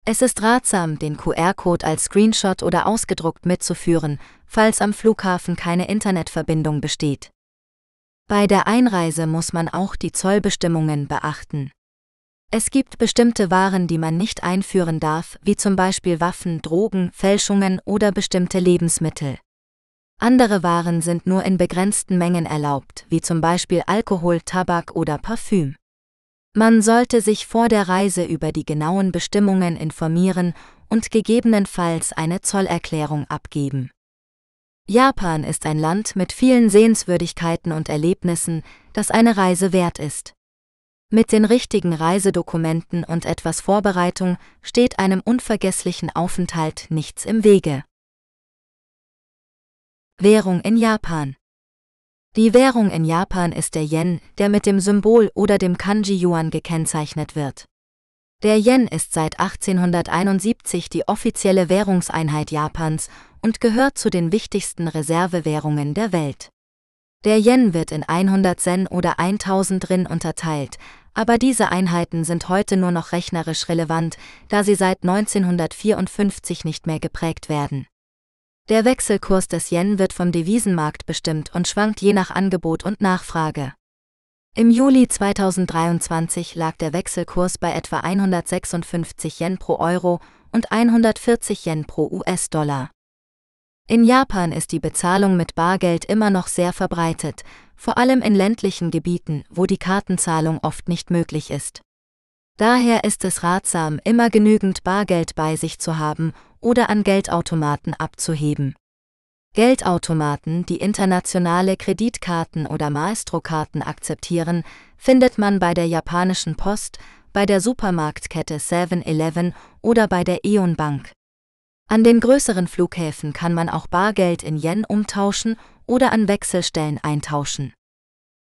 Es ist ratsam, den QR-Code als Screenshot oder ausgedruckt mitzuführen, falls am Flughafen keine Internetverbindung besteht. Bei der Einreise muss man auch die Zollbestimmungen beachten. Es gibt bestimmte Waren, die man nicht einführen darf, wie zum Beispiel Waffen, Drogen, Fälschungen oder bestimmte Lebensmittel. Andere Waren sind nur in begrenzten Mengen erlaubt, wie zum Beispiel Alkohol, Tabak oder Parfüm. Man sollte sich vor der Reise über die genauen Bestimmungen informieren und gegebenenfalls eine Zollerklärung abgeben. Japan ist ein Land mit vielen Sehenswürdigkeiten und Erlebnissen, das eine Reise wert ist. Mit den richtigen Reisedokumenten und etwas Vorbereitung steht einem unvergesslichen Aufenthalt nichts im Wege. Währung in Japan Die Währung in Japan ist der Yen, der mit dem Symbol oder dem Kanji Yuan gekennzeichnet wird. Der Yen ist seit 1871 die offizielle Währungseinheit Japans und gehört zu den wichtigsten Reservewährungen der Welt. Der Yen wird in 100 Sen oder 1000 Rin unterteilt, aber diese Einheiten sind heute nur noch rechnerisch relevant, da sie seit 1954 nicht mehr geprägt werden. Der Wechselkurs des Yen wird vom Devisenmarkt bestimmt und schwankt je nach Angebot und Nachfrage. Im Juli 2023 lag der Wechselkurs bei etwa 156 Yen pro Euro und 140 Yen pro US-Dollar. In Japan ist die Bezahlung mit Bargeld immer noch sehr verbreitet, vor allem in ländlichen Gebieten, wo die Kartenzahlung oft nicht möglich ist. Daher ist es ratsam, immer genügend Bargeld bei sich zu haben oder an Geldautomaten abzuheben. Geldautomaten, die internationale Kreditkarten oder Maestro-Karten akzeptieren, findet man bei der japanischen Post, bei der Supermarktkette 7-Eleven oder bei der Eon Bank. An den größeren Flughäfen kann man auch Bargeld in Yen umtauschen oder an Wechselstellen eintauschen.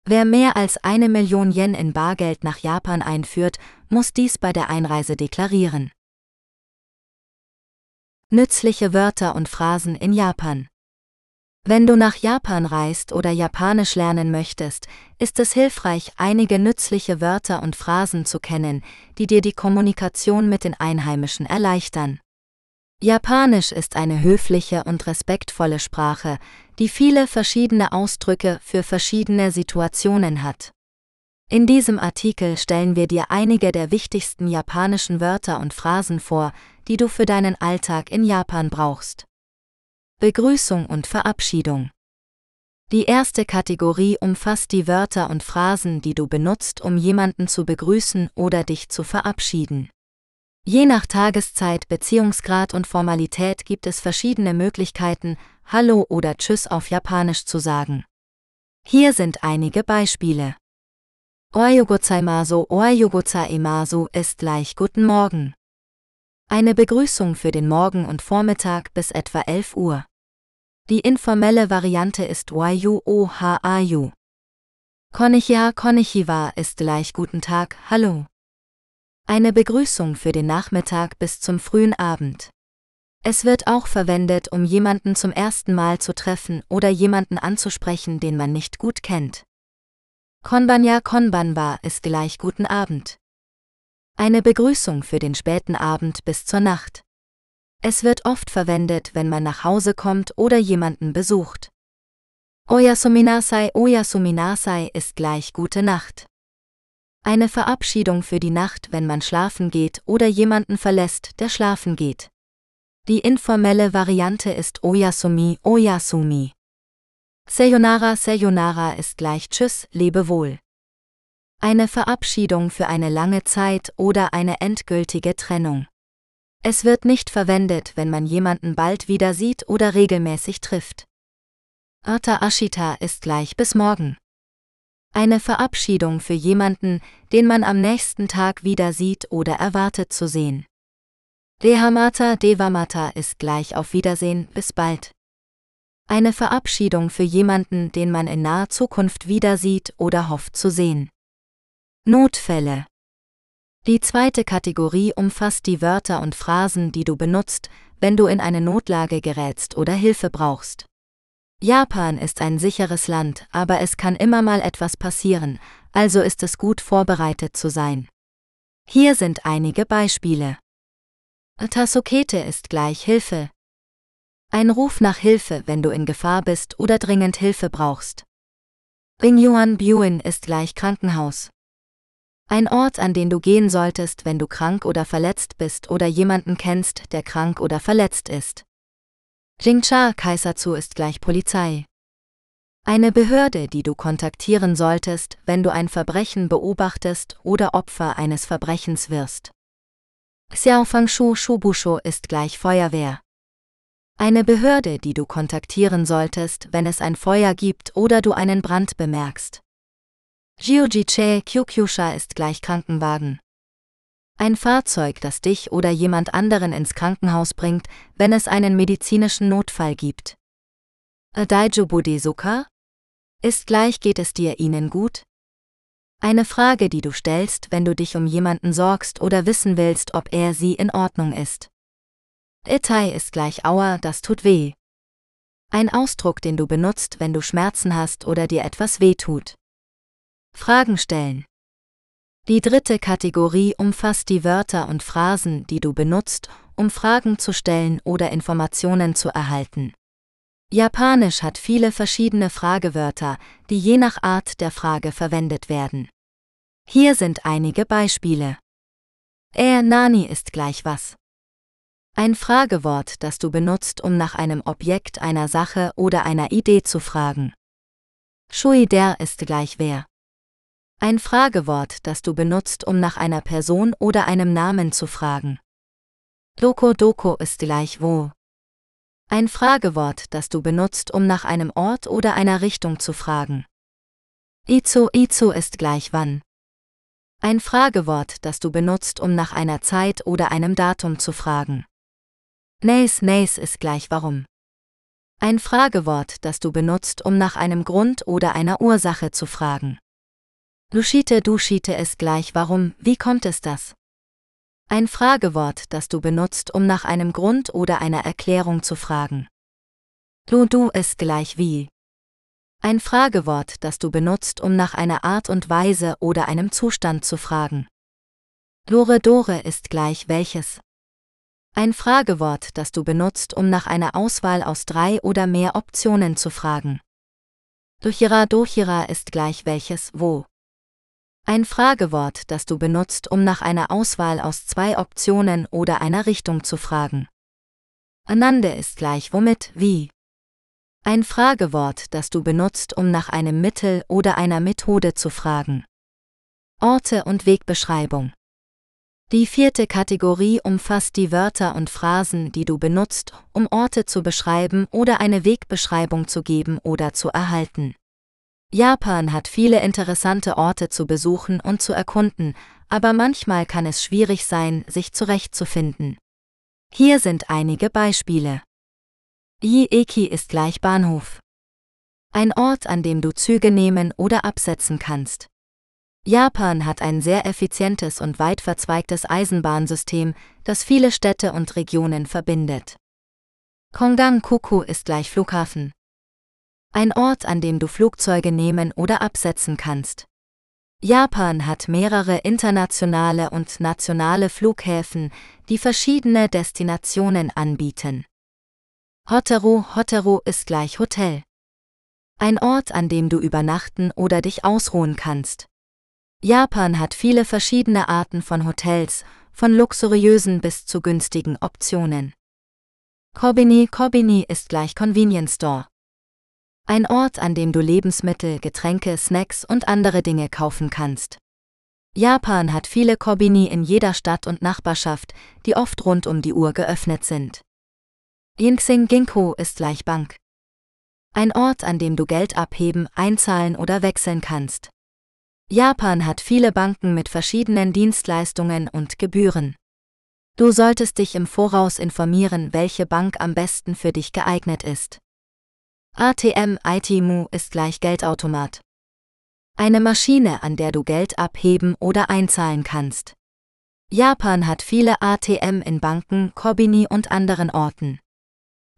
Wer mehr als eine Million Yen in Bargeld nach Japan einführt, muss dies bei der Einreise deklarieren. Nützliche Wörter und Phrasen in Japan. Wenn du nach Japan reist oder Japanisch lernen möchtest, ist es hilfreich, einige nützliche Wörter und Phrasen zu kennen, die dir die Kommunikation mit den Einheimischen erleichtern. Japanisch ist eine höfliche und respektvolle Sprache, die viele verschiedene Ausdrücke für verschiedene Situationen hat. In diesem Artikel stellen wir dir einige der wichtigsten japanischen Wörter und Phrasen vor, die du für deinen Alltag in Japan brauchst. Begrüßung und Verabschiedung. Die erste Kategorie umfasst die Wörter und Phrasen, die du benutzt, um jemanden zu begrüßen oder dich zu verabschieden. Je nach Tageszeit, Beziehungsgrad und Formalität gibt es verschiedene Möglichkeiten, Hallo oder Tschüss auf Japanisch zu sagen. Hier sind einige Beispiele. Ohayo gozaimasu, Ohayo gozaimasu ist gleich Guten Morgen. Eine Begrüßung für den Morgen und Vormittag bis etwa 11 Uhr. Die informelle Variante ist Wayu Ohayu. Konnichiwa Konnichiwa ist gleich Guten Tag, Hallo. Eine Begrüßung für den Nachmittag bis zum frühen Abend. Es wird auch verwendet, um jemanden zum ersten Mal zu treffen oder jemanden anzusprechen, den man nicht gut kennt. Konbanya Konbanwa ist gleich Guten Abend. Eine Begrüßung für den späten Abend bis zur Nacht. Es wird oft verwendet, wenn man nach Hause kommt oder jemanden besucht. Oyasuminasai Oyasuminasai ist gleich Gute Nacht. Eine Verabschiedung für die Nacht, wenn man schlafen geht oder jemanden verlässt, der schlafen geht. Die informelle Variante ist Oyasumi Oyasumi. Sayonara Sayonara ist gleich Tschüss, lebe wohl. Eine Verabschiedung für eine lange Zeit oder eine endgültige Trennung. Es wird nicht verwendet, wenn man jemanden bald wieder sieht oder regelmäßig trifft. Ata Ashita ist gleich bis morgen. Eine Verabschiedung für jemanden, den man am nächsten Tag wieder sieht oder erwartet zu sehen. Dehamata Devamata ist gleich auf Wiedersehen, bis bald. Eine Verabschiedung für jemanden, den man in naher Zukunft wieder sieht oder hofft zu sehen. Notfälle. Die zweite Kategorie umfasst die Wörter und Phrasen, die du benutzt, wenn du in eine Notlage gerätst oder Hilfe brauchst. Japan ist ein sicheres Land, aber es kann immer mal etwas passieren, also ist es gut vorbereitet zu sein. Hier sind einige Beispiele. Tasukete ist gleich Hilfe. Ein Ruf nach Hilfe, wenn du in Gefahr bist oder dringend Hilfe brauchst. Bingyuan Buin ist gleich Krankenhaus. Ein Ort, an den du gehen solltest, wenn du krank oder verletzt bist oder jemanden kennst, der krank oder verletzt ist. Jingcha Kaiserzu ist gleich Polizei. Eine Behörde, die du kontaktieren solltest, wenn du ein Verbrechen beobachtest oder Opfer eines Verbrechens wirst. Xiaofangshu Shubusho ist gleich Feuerwehr. Eine Behörde, die du kontaktieren solltest, wenn es ein Feuer gibt oder du einen Brand bemerkst. Jiujiche Kyukyusha ist gleich Krankenwagen. Ein Fahrzeug, das dich oder jemand anderen ins Krankenhaus bringt, wenn es einen medizinischen Notfall gibt. Adaijubu Desuka? Ist gleich geht es dir ihnen gut? Eine Frage, die du stellst, wenn du dich um jemanden sorgst oder wissen willst, ob er sie in Ordnung ist. Itai ist gleich Aua, das tut weh. Ein Ausdruck, den du benutzt, wenn du Schmerzen hast oder dir etwas weh tut. Fragen stellen. Die dritte Kategorie umfasst die Wörter und Phrasen, die du benutzt, um Fragen zu stellen oder Informationen zu erhalten. Japanisch hat viele verschiedene Fragewörter, die je nach Art der Frage verwendet werden. Hier sind einige Beispiele. Er Nani ist gleich was. Ein Fragewort, das du benutzt, um nach einem Objekt einer Sache oder einer Idee zu fragen. Shui der ist gleich wer. Ein Fragewort, das du benutzt, um nach einer Person oder einem Namen zu fragen. Doko Doko ist gleich wo. Ein Fragewort, das du benutzt, um nach einem Ort oder einer Richtung zu fragen. Izo Izo ist gleich wann. Ein Fragewort, das du benutzt, um nach einer Zeit oder einem Datum zu fragen. Neis Neis ist gleich warum. Ein Fragewort, das du benutzt, um nach einem Grund oder einer Ursache zu fragen. Luschite Duschite ist gleich warum, wie kommt es das? Ein Fragewort, das du benutzt, um nach einem Grund oder einer Erklärung zu fragen. Lu du ist gleich wie. Ein Fragewort, das du benutzt, um nach einer Art und Weise oder einem Zustand zu fragen. Lore Dore ist gleich welches. Ein Fragewort, das du benutzt, um nach einer Auswahl aus drei oder mehr Optionen zu fragen. Duchira Dochira ist gleich welches wo. Ein Fragewort, das du benutzt, um nach einer Auswahl aus zwei Optionen oder einer Richtung zu fragen. Anande ist gleich womit, wie. Ein Fragewort, das du benutzt, um nach einem Mittel oder einer Methode zu fragen. Orte und Wegbeschreibung. Die vierte Kategorie umfasst die Wörter und Phrasen, die du benutzt, um Orte zu beschreiben oder eine Wegbeschreibung zu geben oder zu erhalten. Japan hat viele interessante Orte zu besuchen und zu erkunden, aber manchmal kann es schwierig sein, sich zurechtzufinden. Hier sind einige Beispiele. Ieki ist gleich Bahnhof. Ein Ort, an dem du Züge nehmen oder absetzen kannst. Japan hat ein sehr effizientes und weit verzweigtes Eisenbahnsystem, das viele Städte und Regionen verbindet. Kongang Kuku ist gleich Flughafen. Ein Ort, an dem du Flugzeuge nehmen oder absetzen kannst. Japan hat mehrere internationale und nationale Flughäfen, die verschiedene Destinationen anbieten. Hoteru Hoteru ist gleich Hotel. Ein Ort, an dem du übernachten oder dich ausruhen kannst. Japan hat viele verschiedene Arten von Hotels, von luxuriösen bis zu günstigen Optionen. Kobini Kobini ist gleich Convenience Store. Ein Ort, an dem du Lebensmittel, Getränke, Snacks und andere Dinge kaufen kannst. Japan hat viele Kobini in jeder Stadt und Nachbarschaft, die oft rund um die Uhr geöffnet sind. Yinxing Ginko ist gleich Bank. Ein Ort, an dem du Geld abheben, einzahlen oder wechseln kannst. Japan hat viele Banken mit verschiedenen Dienstleistungen und Gebühren. Du solltest dich im Voraus informieren, welche Bank am besten für dich geeignet ist. ATM ITMU ist gleich Geldautomat. Eine Maschine, an der du Geld abheben oder einzahlen kannst. Japan hat viele ATM in Banken, Kobini und anderen Orten.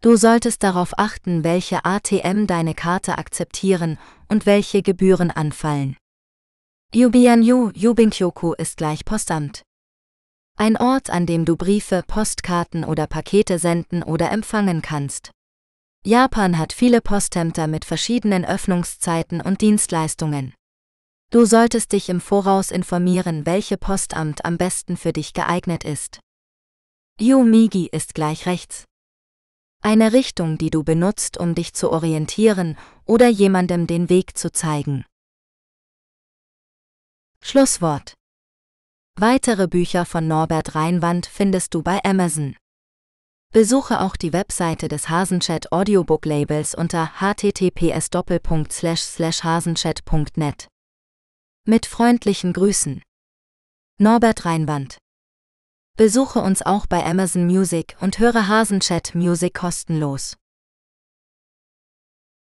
Du solltest darauf achten, welche ATM deine Karte akzeptieren und welche Gebühren anfallen. Yubianyu Yubinkyoku ist gleich Postamt. Ein Ort, an dem du Briefe, Postkarten oder Pakete senden oder empfangen kannst. Japan hat viele Postämter mit verschiedenen Öffnungszeiten und Dienstleistungen. Du solltest dich im Voraus informieren, welche Postamt am besten für dich geeignet ist. Yumigi ist gleich rechts. Eine Richtung, die du benutzt, um dich zu orientieren oder jemandem den Weg zu zeigen. Schlusswort. Weitere Bücher von Norbert Reinwand findest du bei Amazon. Besuche auch die Webseite des Hasenchat Audiobook Labels unter https://hasenchat.net. Mit freundlichen Grüßen. Norbert Reinwand. Besuche uns auch bei Amazon Music und höre Hasenchat Music kostenlos.